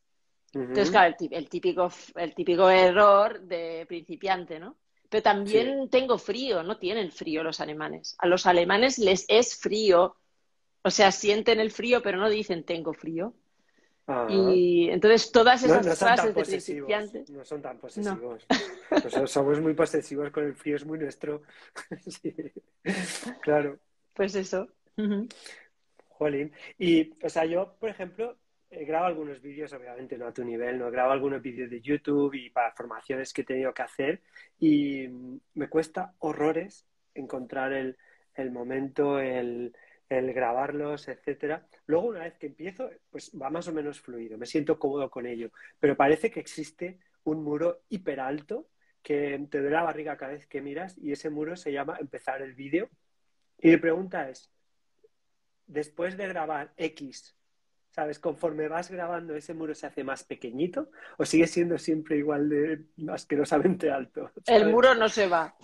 Entonces, claro, el, típico, el típico error de principiante, ¿no? pero también tengo frío, no tienen frío los alemanes. A los alemanes les es frío, o sea, sienten el frío, pero no dicen tengo frío. Ah. Y entonces todas No, esas no frases de posesivos. principiante. No son tan posesivos. Nosotros somos muy posesivos con el frío, es muy nuestro. *laughs* Sí. Claro. Pues eso. Jolín. Y, o sea, yo, por ejemplo, grabo algunos vídeos, obviamente no a tu nivel, no grabo algunos vídeos de YouTube y para formaciones que he tenido que hacer y me cuesta horrores encontrar el, el momento, el, el grabarlos, etcétera. Luego, una vez que empiezo, pues va más o menos fluido, me siento cómodo con ello, pero parece que existe un muro hiper alto que te duele la barriga cada vez que miras y ese muro se llama empezar el vídeo. Y mi pregunta es, después de grabar X, ¿sabes? Conforme vas grabando, ese muro se hace más pequeñito o sigue siendo siempre igual de asquerosamente alto. *laughs* El muro no se va.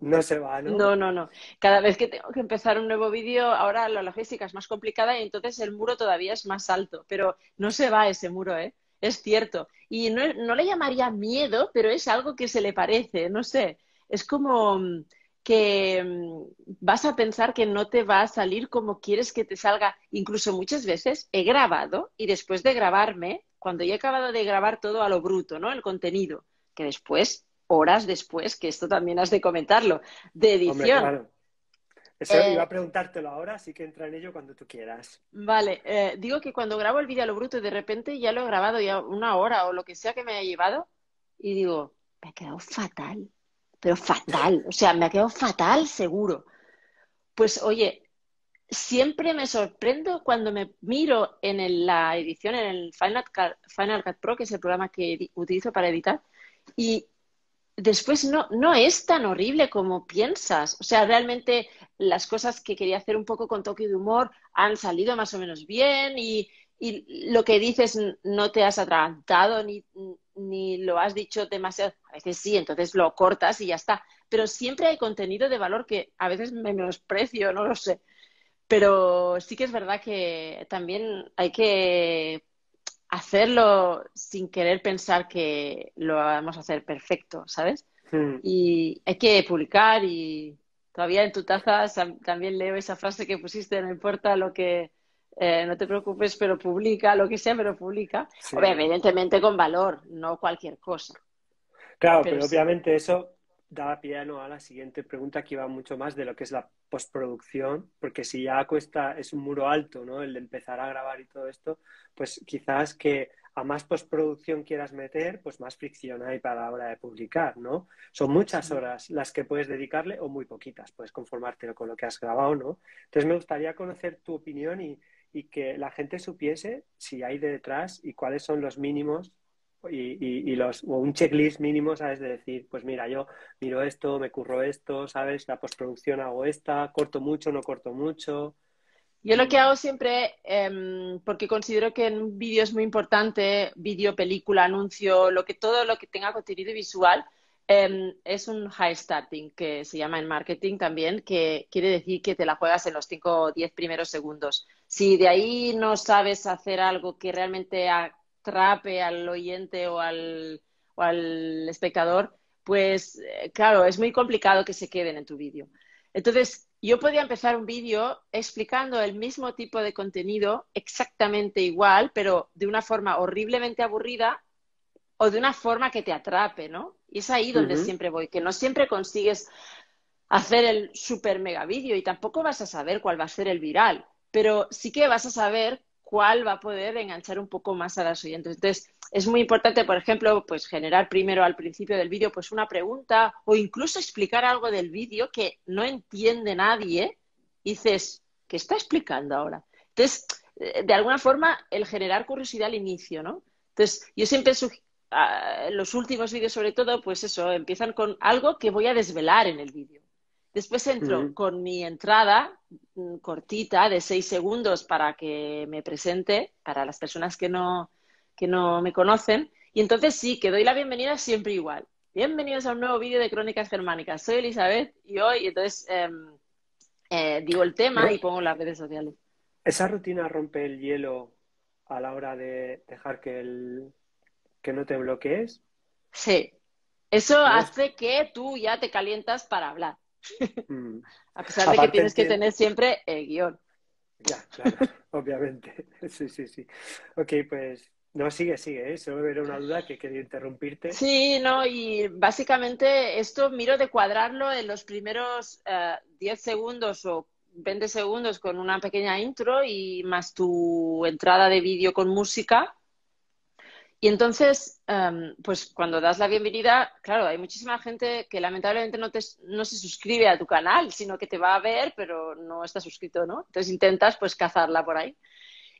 no se va, ¿no? No, no, no. Cada vez que tengo que empezar un nuevo vídeo, ahora la logística es más complicada y entonces el muro todavía es más alto, pero no se va ese muro, ¿eh? Es cierto. Y no, no le llamaría miedo, pero es algo que se le parece, no sé. Es como mm, que mm, vas a pensar que no te va a salir como quieres que te salga. Incluso muchas veces he grabado y después de grabarme, cuando ya he acabado de grabar todo a lo bruto, ¿no? El contenido, que después, horas después, que esto también has de comentarlo, de edición. Hombre, claro. Eso Eh, iba a preguntártelo ahora, así que entra en ello cuando tú quieras. Vale, eh, digo que cuando grabo el vídeo a lo bruto y de repente ya lo he grabado ya una hora o lo que sea que me haya llevado y digo, me ha quedado fatal, pero fatal, o sea, me ha quedado fatal seguro. Pues oye, siempre me sorprendo cuando me miro en el- la edición, en el Final Cut, Final Cut Pro, que es el programa que utilizo para editar, y después no, no es tan horrible como piensas. O sea, realmente las cosas que quería hacer un poco con toque de humor han salido más o menos bien y, y lo que dices no te has atragantado ni, ni lo has dicho demasiado. A veces sí, entonces lo cortas y ya está. Pero siempre hay contenido de valor que a veces me menosprecio, no lo sé. Pero sí que es verdad que también hay que hacerlo sin querer pensar que lo vamos a hacer perfecto, ¿sabes? Hmm. Y hay que publicar y todavía en tu taza también leo esa frase que pusiste, no importa lo que, eh, no te preocupes, pero publica, lo que sea, pero publica. Sí. Evidentemente con valor, no cualquier cosa. Claro, Pero pero sí. obviamente eso da pie ¿no? a la siguiente pregunta que iba mucho más de lo que es la postproducción, porque si ya cuesta, es un muro alto, ¿no? El de empezar a grabar y todo esto, pues quizás que a más postproducción quieras meter, pues más fricción hay para la hora de publicar, ¿no? Son muchas horas las que puedes dedicarle o muy poquitas, puedes conformarte con lo que has grabado, ¿no? Entonces me gustaría conocer tu opinión y, y que la gente supiese si hay de detrás y cuáles son los mínimos y, y- los, o un checklist mínimo, ¿sabes? De decir, pues mira, yo miro esto, me curro esto, ¿sabes? La postproducción hago esta, corto mucho, no corto mucho. Yo lo que hago siempre, em, porque considero que en un vídeo es muy importante, vídeo, película, anuncio, lo que todo lo que tenga contenido visual, em, es un high starting, que se llama en marketing también, que quiere decir que te la juegas en los 5 o 10 primeros segundos. Si de ahí no sabes hacer algo que realmente atrape al oyente o al, o al espectador, pues eh, claro, es muy complicado que se queden en tu vídeo. Entonces, yo podía empezar un vídeo explicando el mismo tipo de contenido exactamente igual, pero de una forma horriblemente aburrida o de una forma que te atrape, ¿no? Y es ahí donde siempre voy, que no siempre consigues hacer el super mega vídeo y tampoco vas a saber cuál va a ser el viral, pero sí que vas a saber cuál va a poder enganchar un poco más a las oyentes. Entonces, es muy importante, por ejemplo, pues generar primero al principio del vídeo pues una pregunta o incluso explicar algo del vídeo que no entiende nadie y dices, ¿qué está explicando ahora? Entonces, eh, de alguna forma, el generar curiosidad al inicio, ¿no? Entonces, yo siempre ah, los últimos vídeos sobre todo, pues eso, empiezan con algo que voy a desvelar en el vídeo. Después entro con mi entrada mm, cortita de seis segundos para que me presente para las personas que no, que no me conocen. Y entonces sí, que doy la bienvenida siempre igual. Bienvenidos a un nuevo vídeo de Crónicas Germánicas. Soy Elizabeth y hoy, entonces, em, eh, digo el tema y pongo las redes sociales. ¿Esa rutina rompe el hielo a la hora de dejar que, el, que no te bloquees? Sí, Eso hace que tú ya te calientas para hablar. *laughs* Mm. A pesar de que tienes que tener siempre el guion. Ya, claro, *laughs* obviamente. *laughs* Sí, sí, sí. Ok, pues no, sigue, sigue, ¿eh? solo era una duda que quería interrumpirte. Sí, no, y básicamente esto miro de cuadrarlo en los primeros 10 eh, segundos o 20 segundos con una pequeña intro y más tu entrada de vídeo con música y entonces, em, pues cuando das la bienvenida, claro, hay muchísima gente que lamentablemente no, te, no se suscribe a tu canal, sino que te va a ver, pero no está suscrito, ¿no? Entonces intentas pues cazarla por ahí.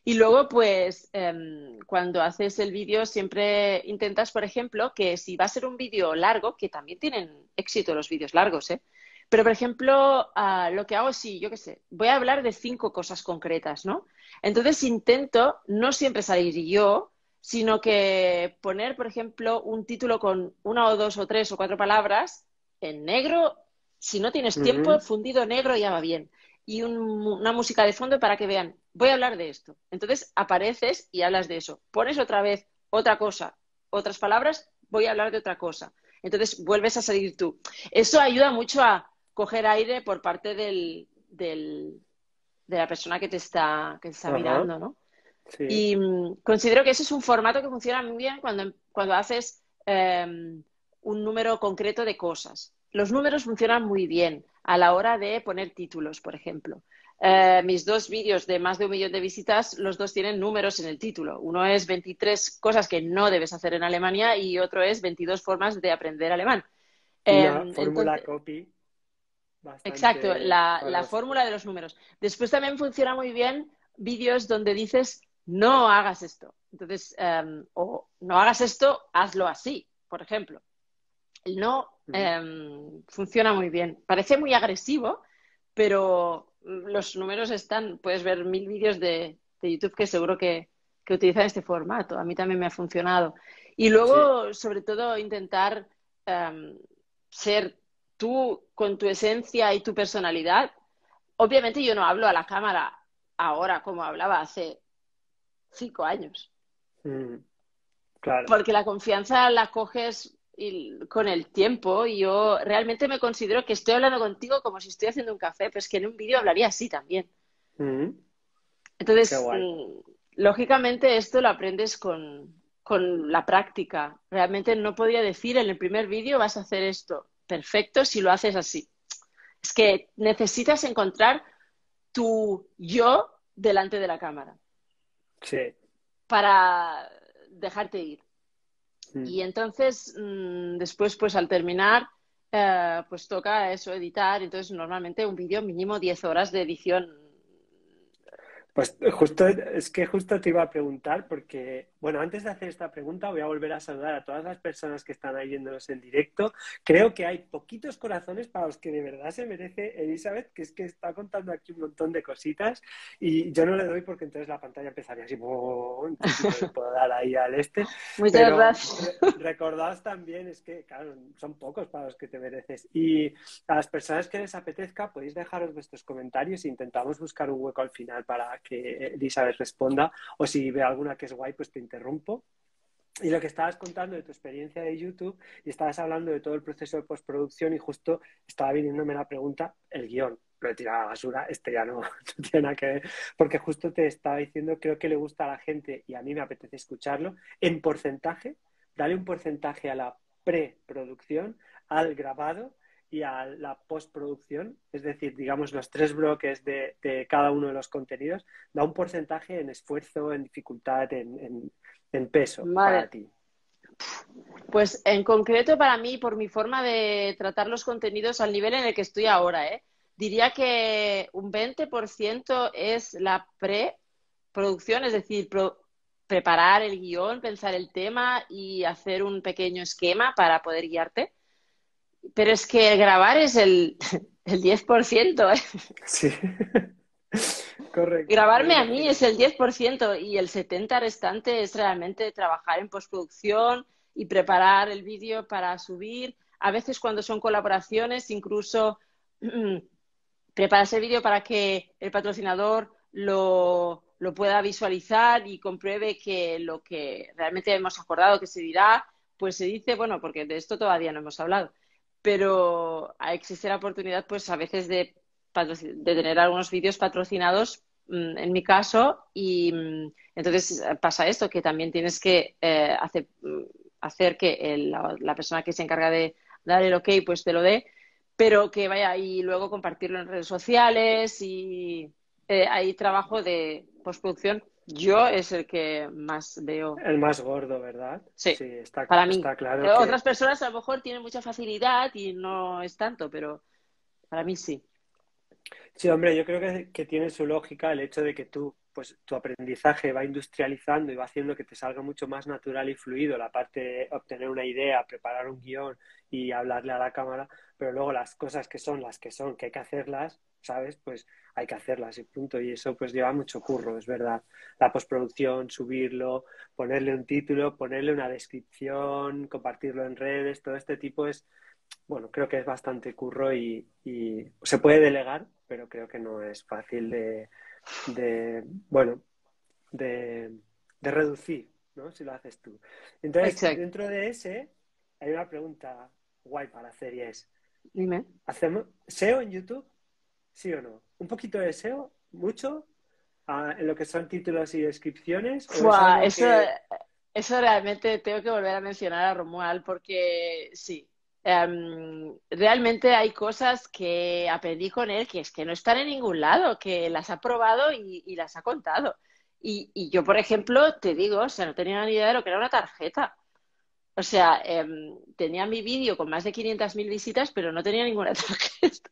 Y luego, pues, em, cuando haces el vídeo, siempre intentas, por ejemplo, que si va a ser un vídeo largo, que también tienen éxito los vídeos largos, ¿eh? Pero, por ejemplo, ah, lo que hago, sí, yo qué sé, voy a hablar de cinco cosas concretas, ¿no? Entonces intento no siempre salir yo, sino que poner, por ejemplo, un título con una o dos o tres o cuatro palabras en negro, si no tienes tiempo, fundido negro ya va bien. Y una música de fondo para que vean, voy a hablar de esto. Entonces apareces y hablas de eso. Pones otra vez otra cosa, otras palabras, voy a hablar de otra cosa. Entonces vuelves a salir tú. Eso ayuda mucho a coger aire por parte del, del de la persona que te está, que te está mirando, ¿no? Y mm, considero que ese es un formato que funciona muy bien cuando, cuando haces em, un número concreto de cosas. Los números funcionan muy bien a la hora de poner títulos, por ejemplo. Eh, mis dos vídeos de más de un millón de visitas, los dos tienen números en el título. Uno es 23 cosas que no debes hacer en Alemania y otro es 22 formas de aprender alemán. Em, fórmula copy. Exacto, la, la fórmula de los números. Después también funciona muy bien vídeos donde dices no hagas esto. Entonces, em, o no hagas esto, hazlo así, por ejemplo. El no em, funciona muy bien. Parece muy agresivo, pero los números están, puedes ver mil vídeos de, YouTube que seguro que, utilizan este formato. A mí también me ha funcionado. Y luego, sobre todo, intentar em, ser tú con tu esencia y tu personalidad. Obviamente yo no hablo a la cámara ahora como hablaba hace cinco años. Mm, Porque la confianza la coges con el tiempo y yo realmente me considero que estoy hablando contigo como si estoy haciendo un café, pero es que en un vídeo hablaría así también. Mm. Entonces, mm, lógicamente esto lo aprendes con, con la práctica. Realmente no podría decir en el primer vídeo vas a hacer esto perfecto si lo haces así. Es que necesitas encontrar tu yo delante de la cámara. Sí. Para dejarte ir. Mm. Y entonces, mm, después, pues al terminar, eh, pues toca eso, editar. Entonces, normalmente un vídeo mínimo 10 horas de edición pues justo, es que justo te iba a preguntar porque, bueno, antes de hacer esta pregunta voy a volver a saludar a todas las personas que están ahí viéndonos en directo. Creo que hay poquitos corazones para los que de verdad se merece Elizabeth, que es que está contando aquí un montón de cositas y yo no le doy porque entonces la pantalla empezaría así, entonces *laughs* no puedo dar ahí al este. Muchas gracias. recordaos también, es que, claro, son pocos para los que te mereces. Y a las personas que les apetezca, podéis dejaros vuestros comentarios e intentamos buscar un hueco al final para que Elizabeth responda, o si ve alguna que es guay, pues te interrumpo. Y lo que estabas contando de tu experiencia de YouTube y estabas hablando de todo el proceso de postproducción y justo estaba viniéndome la pregunta, el guion, lo he tirado a la basura, este ya no, *laughs* no, tiene nada que ver, porque justo te estaba diciendo, creo que le gusta a la gente y a mí me apetece escucharlo, en porcentaje, dale un porcentaje a la preproducción, al grabado y a la postproducción, es decir, digamos los tres bloques de, cada uno de los contenidos, da un porcentaje en esfuerzo, en dificultad, en, peso para ti. Pues en concreto para mí, por mi forma de tratar los contenidos al nivel en el que estoy ahora, ¿eh? diría que un 20% es la preproducción, es decir, preparar el guion, pensar el tema y hacer un pequeño esquema para poder guiarte. Pero es que grabar es el, *laughs* el 10%, ¿eh? Sí. *laughs* Correcto. Grabarme a mí es el 10% y el 70% restante es realmente trabajar en postproducción y preparar el vídeo para subir. A veces cuando son colaboraciones, incluso *clears throat* preparas el vídeo para que el patrocinador lo, lo pueda visualizar y compruebe que lo que realmente hemos acordado que se dirá pues se dice, bueno, porque de esto todavía no hemos hablado, pero existe la oportunidad, pues a veces de, de tener algunos vídeos patrocinados, mm, en mi caso, y mm, entonces pasa esto, que también tienes que eh, hacer, mm, hacer, que la, persona que se encarga de dar el ok, pues te lo dé, pero que vaya y luego compartirlo en redes sociales y eh, hay trabajo de postproducción yo es el que más veo. El más gordo, ¿verdad? Sí, está, para mí. Está claro Otras personas a lo mejor tienen mucha facilidad y no es tanto, pero para mí sí. Sí, hombre, yo creo que, que tiene su lógica el hecho de que tú, pues tu aprendizaje va industrializando y va haciendo que te salga mucho más natural y fluido la parte de obtener una idea, preparar un guion y hablarle a la cámara, pero luego las cosas que son las que son, que hay que hacerlas, ¿sabes? Pues hay que hacerlas y punto. Y eso pues lleva mucho curro, es verdad. La postproducción, subirlo, ponerle un título, ponerle una descripción, compartirlo en redes, todo este tipo es, bueno, creo que es bastante curro y, se puede delegar, pero creo que no es fácil de, bueno, de, reducir, ¿no? Si lo haces tú. Entonces, dentro de ese, hay una pregunta guay para hacer y es, Dime. ¿hacemos SEO en YouTube? ¿Sí o no? ¿Un poquito de SEO? ¿Mucho? Ah, ¿En lo que son títulos y descripciones? eso, eso realmente tengo que volver a mencionar a Romuald porque sí. Em, realmente hay cosas que aprendí con él que es que no están en ningún lado, que las ha probado y, las ha contado. Y, yo, por ejemplo, te digo, o sea, no tenía ni idea de lo que era una tarjeta. O sea, em, tenía mi vídeo con más de 500.000 visitas, pero no tenía ninguna *laughs* tarjeta.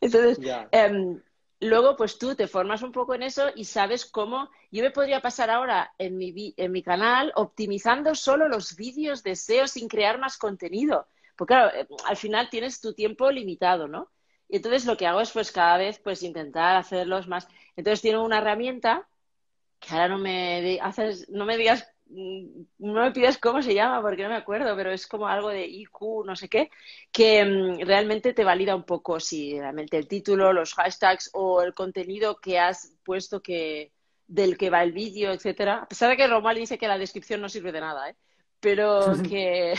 Entonces, em, luego pues tú te formas un poco en eso y sabes cómo yo me podría pasar ahora en mi, en mi canal optimizando solo los vídeos de SEO sin crear más contenido. Porque claro, eh, al final tienes tu tiempo limitado, ¿no? Y entonces lo que hago es pues cada vez pues intentar hacerlos más. Entonces tiene una herramienta que ahora no me haces, no me digas Mm, no me pides cómo se llama porque no me acuerdo, pero es como algo de IQ, no sé qué, que mm, realmente te valida un poco si realmente el título, los hashtags o el contenido que has puesto que del que va el vídeo, etcétera. A pesar de que Romal dice que la descripción no sirve de nada, ¿eh? pero *laughs* que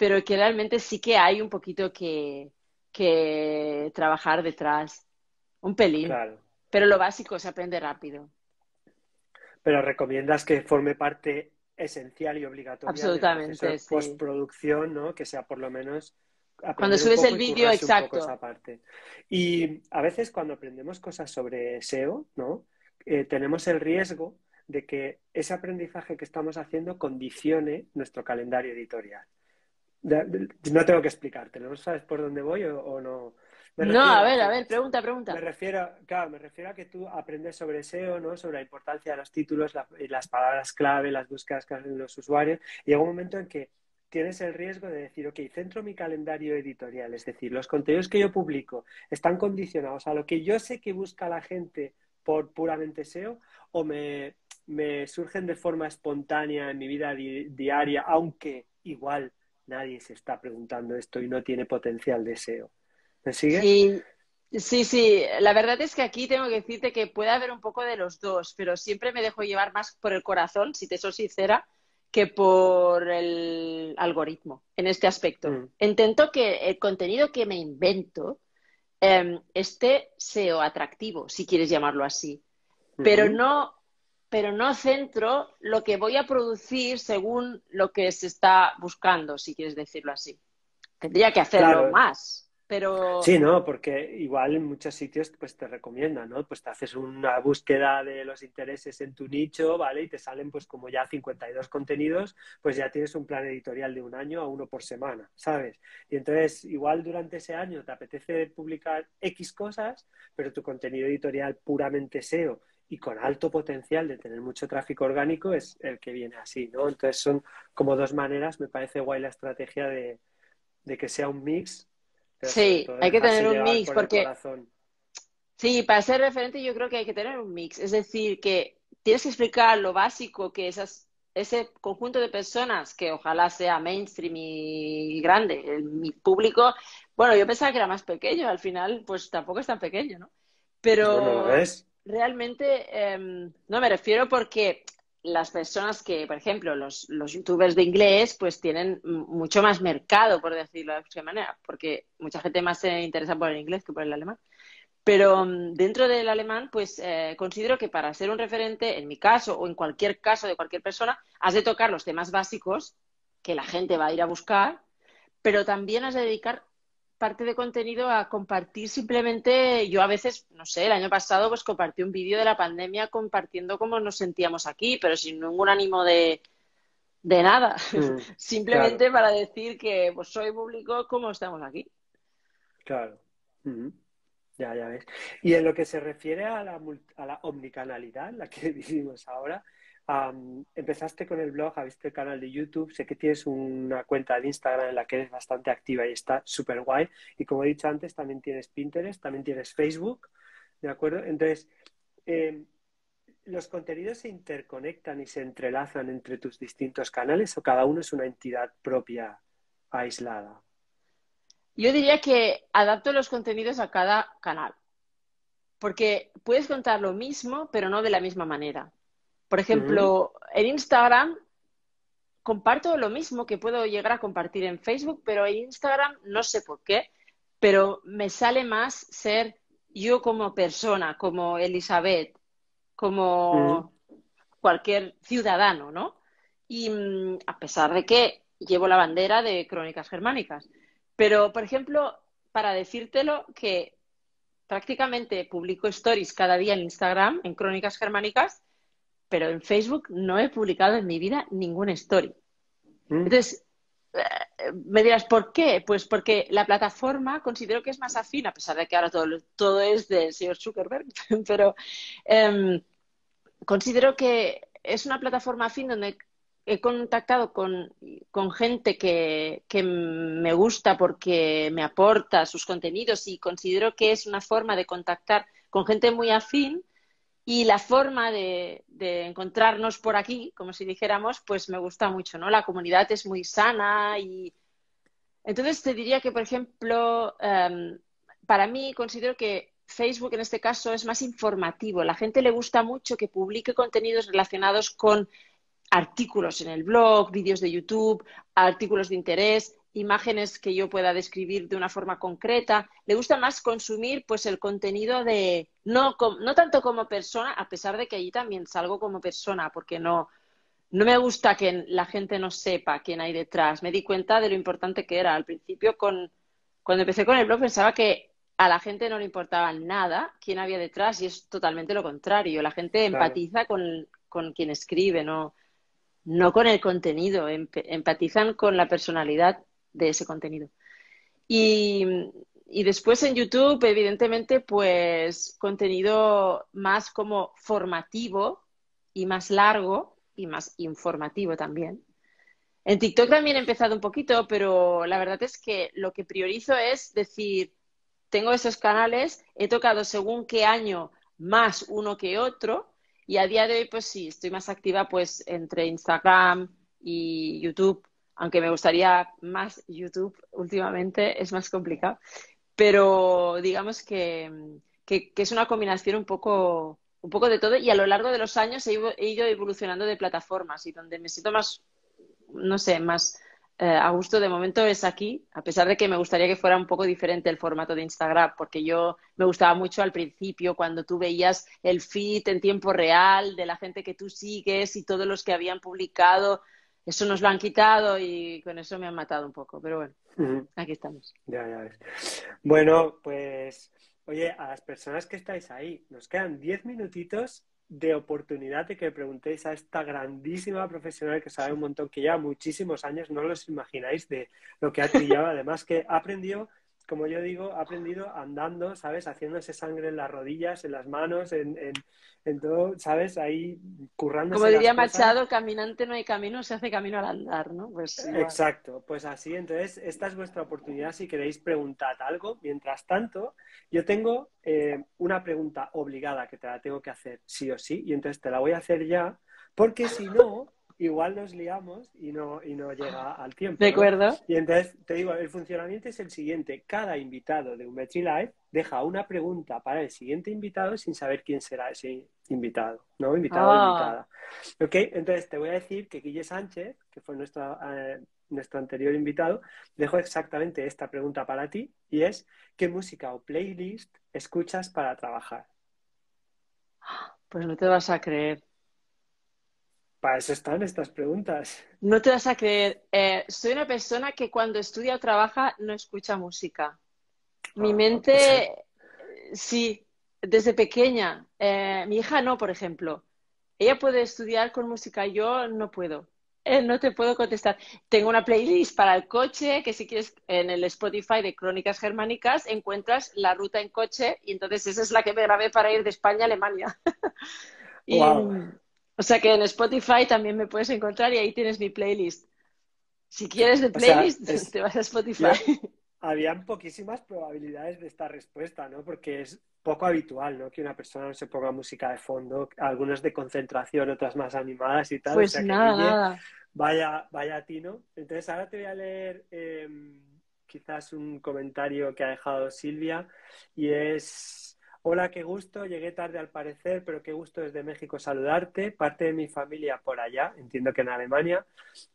pero que realmente sí que hay un poquito que, que trabajar detrás, un pelín. Pero lo básico se aprende rápido pero recomiendas que forme parte esencial y obligatoria Absolutamente, de postproducción, ¿no? Que sea por lo menos cuando subes el vídeo, exacto. Esa parte. Y a veces cuando aprendemos cosas sobre SEO, ¿no? Eh, tenemos el riesgo de que ese aprendizaje que estamos haciendo condicione nuestro calendario editorial. No tengo que explicarte, ¿no sabes por dónde voy o no? no, a ver, a ver, pregunta, pregunta. Me refiero, claro, me refiero a que tú aprendes sobre SEO, ¿no? Sobre la importancia de los títulos, las palabras clave, las búsquedas que hacen los usuarios. Y llega un momento en que tienes el riesgo de decir, ok, centro mi calendario editorial, es decir, los contenidos que yo publico están condicionados a lo que yo sé que busca la gente por puramente SEO o me, me surgen de forma espontánea en mi vida diaria, aunque igual nadie se está preguntando esto y no tiene potencial de SEO. ¿Me sigue? Sí, sí, sí. La verdad es que aquí tengo que decirte que puede haber un poco de los dos, pero siempre me dejo llevar más por el corazón, si te soy sincera, que por el algoritmo en este aspecto. Mm. Intento que el contenido que me invento em, esté SEO atractivo, si quieres llamarlo así, pero no pero no centro lo que voy a producir según lo que se está buscando, si quieres decirlo así. Tendría que hacerlo más. Pero... Sí, no, porque igual en muchos sitios pues te recomiendan, ¿no? Pues te haces una búsqueda de los intereses en tu nicho, ¿vale? Y te salen pues como ya 52 contenidos, pues ya tienes un plan editorial de un año a uno por semana, ¿sabes? Y entonces igual durante ese año te apetece publicar X cosas, pero tu contenido editorial puramente SEO y con alto potencial de tener mucho tráfico orgánico es el que viene así, ¿no? Entonces son como dos maneras, me parece guay la estrategia de, de que sea un mix Sí, hay que tener un mix porque... Sí, para ser referente yo creo que hay que tener un mix. Es decir, que tienes que explicar lo básico que esas, ese conjunto de personas, que ojalá sea mainstream y grande, el, mi público, bueno, yo pensaba que era más pequeño, al final pues tampoco es tan pequeño, ¿no? Pero realmente, em, no me refiero porque las personas que, por ejemplo, los, los youtubers de inglés, pues tienen mucho más mercado, por decirlo de alguna manera, porque mucha gente más se interesa por el inglés que por el alemán. Pero mm, dentro del alemán, pues eh, considero que para ser un referente, en mi caso o en cualquier caso de cualquier persona, has de tocar los temas básicos que la gente va a ir a buscar, pero también has de dedicar parte de contenido a compartir simplemente, yo a veces, no sé, el año pasado pues compartí un vídeo de la pandemia compartiendo cómo nos sentíamos aquí, pero sin ningún ánimo de, de nada, mm, *laughs* simplemente para decir que pues soy público, ¿cómo estamos aquí? Claro. Ya, ya ves. Y en lo que se refiere a la, a la omnicanalidad, la que *laughs* vivimos ahora, empezaste con el blog, visto el canal de YouTube, sé que tienes una cuenta de Instagram en la que eres bastante activa y está súper guay. Y como he dicho antes, también tienes Pinterest, también tienes Facebook, ¿de acuerdo? Entonces, em, ¿los contenidos se interconectan y se entrelazan entre tus distintos canales o cada uno es una entidad propia aislada? Yo diría que adapto los contenidos a cada canal, porque puedes contar lo mismo, pero no de la misma manera. Por ejemplo, en Instagram comparto lo mismo que puedo llegar a compartir en Facebook, pero en Instagram no sé por qué, pero me sale más ser yo como persona, como Elizabeth, como cualquier ciudadano, ¿no? Y mm, a pesar de que llevo la bandera de Crónicas Germánicas. Pero, por ejemplo, para decírtelo que prácticamente publico stories cada día en Instagram, en Crónicas Germánicas, pero en Facebook no he publicado en mi vida ninguna story. Mm. Entonces, eh, me dirás, ¿por qué? Pues porque la plataforma considero que es más afín, a pesar de que ahora todo, todo es del señor Zuckerberg, *laughs* pero em, considero que es una plataforma afín donde he contactado con, gente que, que, me gusta porque me aporta sus contenidos y considero que es una forma de contactar con gente muy afín y la forma de, encontrarnos por aquí, como si dijéramos, pues me gusta mucho, ¿no? La comunidad es muy sana y entonces te diría que, por ejemplo, em, para mí considero que Facebook en este caso es más informativo. La gente le gusta mucho que publique contenidos relacionados con artículos en el blog, vídeos de YouTube, artículos de interés imágenes que yo pueda describir de una forma concreta. Le gusta más consumir pues el contenido de no, no tanto como persona, a pesar de que allí también salgo como persona, porque no, no me gusta que la gente no sepa quién hay detrás. Me di cuenta de lo importante que era. Al principio, con, cuando empecé con el blog, pensaba que a la gente no le importaba nada quién había detrás y es totalmente lo contrario. La gente empatiza con, con quien escribe, no, no con el contenido, empatizan con la personalidad de ese contenido. Y, después en YouTube, evidentemente, pues contenido más como formativo y más largo y más informativo también. En TikTok también he empezado un poquito, pero la verdad es que lo que priorizo es decir, tengo esos canales, he tocado según qué año más uno que otro y a día de hoy pues sí, estoy más activa pues entre Instagram y YouTube aunque me gustaría más YouTube últimamente, es más complicado. Pero digamos que, es una combinación un poco, un poco de todo y a lo largo de los años he, ido evolucionando de plataformas y donde me siento más, no sé, más eh, a gusto de momento es aquí, a pesar de que me gustaría que fuera un poco diferente el formato de Instagram, porque yo me gustaba mucho al principio cuando tú veías el feed en tiempo real de la gente que tú sigues y todos los que habían publicado eso nos lo han quitado y con eso me han matado un poco, pero bueno, aquí estamos. Ya, ya ves. Bueno, pues, oye, a las personas que estáis ahí, nos quedan diez minutitos de oportunidad de que preguntéis a esta grandísima profesional que sabe un montón, que lleva muchísimos años, no los imagináis de lo que ha trillado, además que ha aprendido como yo digo, ha aprendido andando, ¿sabes? Haciéndose sangre en las rodillas, en las manos, en, en, todo, ¿sabes? Ahí currando. Como diría Machado, caminante no hay camino, se hace camino al andar, ¿no? Pues, Exacto, pues así. Entonces, esta es vuestra oportunidad si queréis preguntar algo. Mientras tanto, yo tengo eh, una pregunta obligada que te la tengo que hacer sí o sí, y entonces te la voy a hacer ya, porque si no, igual nos liamos y no, y no llega al tiempo. De acuerdo. Y entonces, te digo, el funcionamiento es el siguiente. Cada invitado de un Live deja una pregunta para el siguiente invitado sin saber quién será ese invitado, ¿no? Invitado o Ah. invitada. Ok, entonces te voy a decir que Guille Sánchez, que fue nuestro, eh, nuestro anterior invitado, dejó exactamente esta pregunta para ti y es, ¿qué música o playlist escuchas para trabajar? Pues no te vas a creer. Para eso están estas preguntas. No te vas a creer. Eh, soy una persona que cuando estudia o trabaja no escucha música. Mi Ah, mente, pues, eh, sí, desde pequeña. Eh, mi hija no, por ejemplo. Ella puede estudiar con música, yo no puedo. Eh, no te puedo contestar. Tengo una playlist para el coche, que si quieres en el Spotify de Crónicas Germánicas encuentras la ruta en coche y entonces esa es la que me grabé para ir de España a Alemania. *laughs* Y, Guau. O sea que en Spotify también me puedes encontrar y ahí tienes mi playlist. Si quieres de O sea, playlist, es- te vas a Spotify. *laughs* Habían poquísimas probabilidades de esta respuesta, ¿no? Porque es poco habitual, ¿no? Que una persona no se ponga música de fondo, algunas de concentración, otras más animadas y tal. O Pues sea que, nada, Guille, nada. Vaya, vaya tino. Entonces ahora te voy a leer eh, quizás un comentario que ha dejado Silvia y es, hola, qué gusto, llegué tarde al parecer, pero qué gusto desde México saludarte, parte de mi familia por allá, entiendo que en Alemania.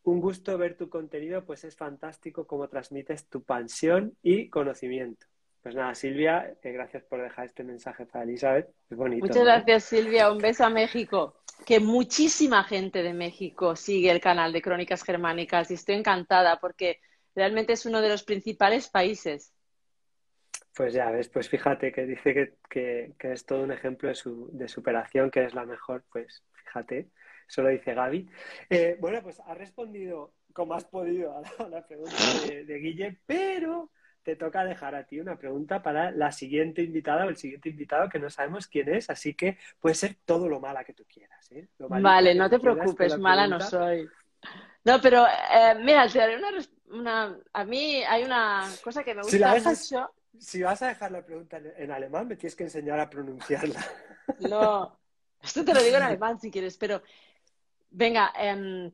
Un gusto ver tu contenido, pues es fantástico cómo transmites tu pasión y conocimiento. Pues nada, Silvia, eh, gracias por dejar este mensaje para Elizabeth. Es bonito. Muchas ¿no? gracias, Silvia. Un beso a México. Que muchísima gente de México sigue el canal de Crónicas Germánicas y estoy encantada porque realmente es uno de los principales países. Pues ya ves, pues fíjate que dice que, que, que es todo un ejemplo de, su, de superación, que es la mejor, pues fíjate, eso lo dice Gaby. Eh, bueno, pues has respondido como has podido a la, a la pregunta de, de Guille, pero te toca dejar a ti una pregunta para la siguiente invitada o el siguiente invitado que no sabemos quién es, así que puede ser todo lo mala que tú quieras. ¿eh? Lo Vale, no te preocupes, la mala no soy. No, pero eh, mira, te daré una, una... A mí hay una cosa que me Si la gusta dejas- mucho. Si vas a dejar la pregunta en, alemán, me tienes que enseñar a pronunciarla. *laughs* No, esto te lo digo en alemán si quieres, pero venga, em,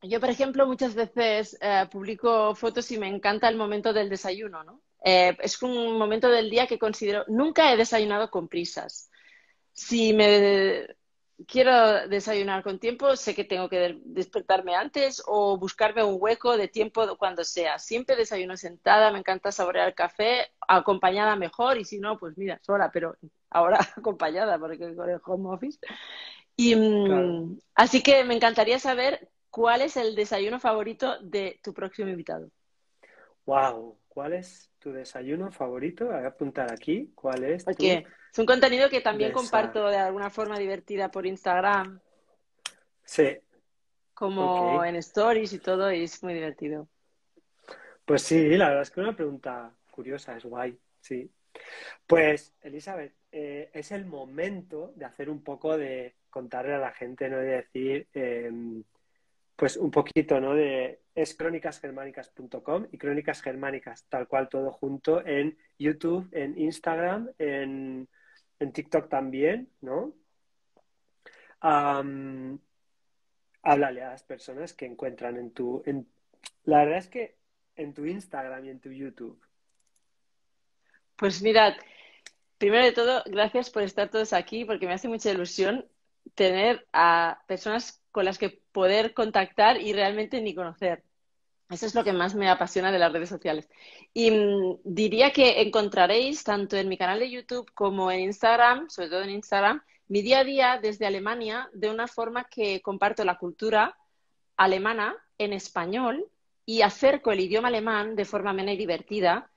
yo por ejemplo muchas veces eh, publico fotos y me encanta el momento del desayuno, ¿no? Eh, es un momento del día que considero, nunca he desayunado con prisas. Si me quiero desayunar con tiempo, sé que tengo que de- despertarme antes o buscarme un hueco de tiempo cuando sea. Siempre desayuno sentada, me encanta saborear el café, acompañada mejor y si no, pues mira, sola, pero ahora *laughs* acompañada porque con el home office. Y mm, Claro. así que me encantaría saber cuál es el desayuno favorito de tu próximo invitado. Wow, ¿cuál es tu desayuno favorito? Voy a apuntar aquí. ¿Cuál es tu? Porque es un contenido que también Desa- comparto de alguna forma divertida por Instagram, Sí, como en stories y todo, y es muy divertido. pues sí, la verdad es que una pregunta curiosa, es guay, sí. Pues, Elizabeth, eh, es el momento de hacer un poco de contarle a la gente, ¿no? De decir, eh, pues un poquito, ¿no? De es crónicasgermánicas.com y Crónicas Germánicas, tal cual todo junto en YouTube, en Instagram, en, en TikTok también, ¿no? Am, háblale a las personas que encuentran en tu... En, la verdad es que en tu Instagram y en tu YouTube. Pues mirad, primero de todo, gracias por estar todos aquí, porque me hace mucha ilusión tener a personas con las que poder contactar y realmente ni conocer. Eso es lo que más me apasiona de las redes sociales. Y mm, diría que encontraréis tanto en mi canal de YouTube como en Instagram, sobre todo en Instagram, mi día a día desde Alemania de una forma que comparto la cultura alemana en español y acerco el idioma alemán de forma amena y divertida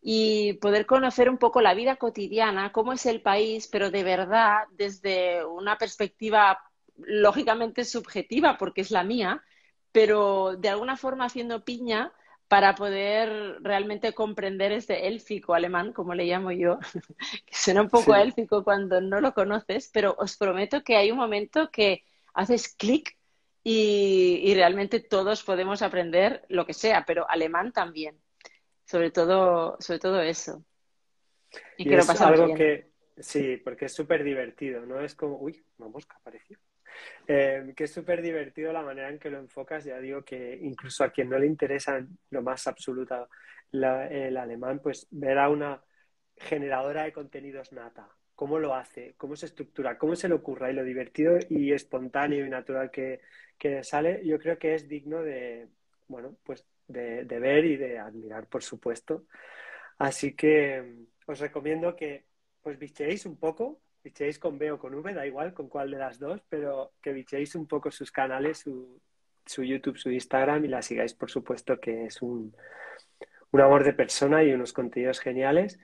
y poder conocer un poco la vida cotidiana, cómo es el país, pero de verdad desde una perspectiva lógicamente subjetiva, porque es la mía, pero de alguna forma haciendo piña para poder realmente comprender este élfico alemán, como le llamo yo, *laughs* que suena un poco Sí. élfico cuando no lo conoces, pero os prometo que hay un momento que haces clic y, y realmente todos podemos aprender lo que sea, pero alemán también. Sobre todo, sobre todo eso. Y, Y que es algo bien. que, sí, porque es súper divertido, ¿no? Es como, uy, una mosca apareció. Eh, que es súper divertido la manera en que lo enfocas. Ya digo que incluso a quien no le interesa lo más absoluto la- el alemán, pues ver a una generadora de contenidos nata, cómo lo hace, cómo se estructura, cómo se le ocurra y lo divertido y espontáneo y natural que, que sale, yo creo que es digno de, bueno, pues de, de ver y de admirar, por supuesto. Así que mm, os recomiendo que pues bichéis un poco, bichéis con B o con V, da igual con cuál de las dos, pero que bichéis un poco sus canales, su, su YouTube, su Instagram y la sigáis, por supuesto, que es un, un amor de persona y unos contenidos geniales.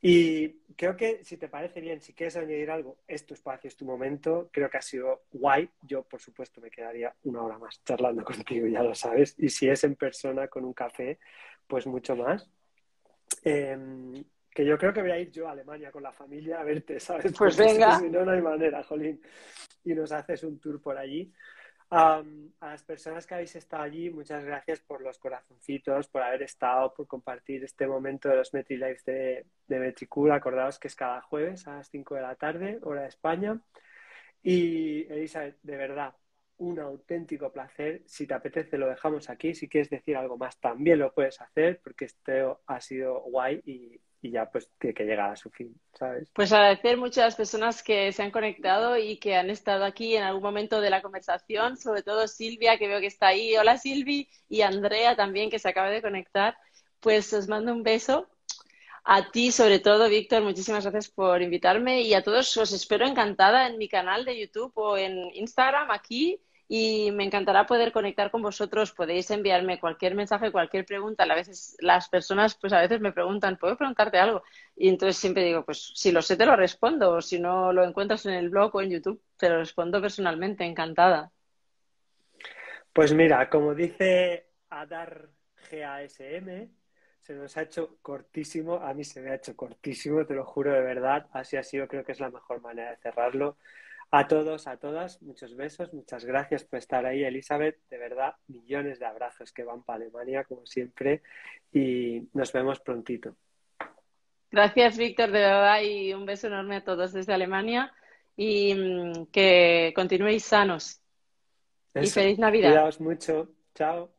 Y creo que, si te parece bien, si quieres añadir algo, es tu espacio, es tu momento. Creo que ha sido guay. Yo, por supuesto, me quedaría una hora más charlando *laughs* contigo, ya lo sabes. Y si es en persona con un café, pues mucho más. Em, que yo creo que voy a ir yo a Alemania con la familia a verte, ¿sabes? Pues venga. Si no, no hay manera, Jolín. Y nos haces un tour por allí a las personas que habéis estado allí, muchas gracias por los corazoncitos, por haber estado, por compartir este momento de los MetriLives de, de Metricool. Acordaos que es cada jueves a las 5 de la tarde, hora de España. Y Elizabeth, de verdad, un auténtico placer. Si te apetece, lo dejamos aquí. Si quieres decir algo más, también lo puedes hacer, porque esto ha sido guay y, y ya pues tiene que llegar a su fin, ¿sabes? Pues agradecer mucho a las personas que se han conectado y que han estado aquí en algún momento de la conversación, sobre todo Silvia, que veo que está ahí. Hola Silvi, y Andrea también, que se acaba de conectar. Pues os mando un beso. A ti, sobre todo, Víctor, muchísimas gracias por invitarme y a todos os espero encantada en mi canal de YouTube o en Instagram aquí y me encantará poder conectar con vosotros. Podéis enviarme cualquier mensaje, cualquier pregunta. A veces las personas, pues a veces me preguntan, ¿puedo preguntarte algo? Y entonces siempre digo, pues si lo sé te lo respondo, o si no lo encuentras en el blog o en YouTube, te lo respondo personalmente, encantada. Pues mira, como dice Adar GASM, se nos ha hecho cortísimo, a mí se me ha hecho cortísimo, te lo juro de verdad, así ha sido, creo que es la mejor manera de cerrarlo. A todos, a todas, muchos besos, muchas gracias por estar ahí, Elizabeth. De verdad, millones de abrazos que van para Alemania, como siempre, y nos vemos prontito. Gracias, Víctor, de verdad, y un beso enorme a todos desde Alemania y mm, que continuéis sanos. y feliz Navidad. Cuidaos mucho. Chao.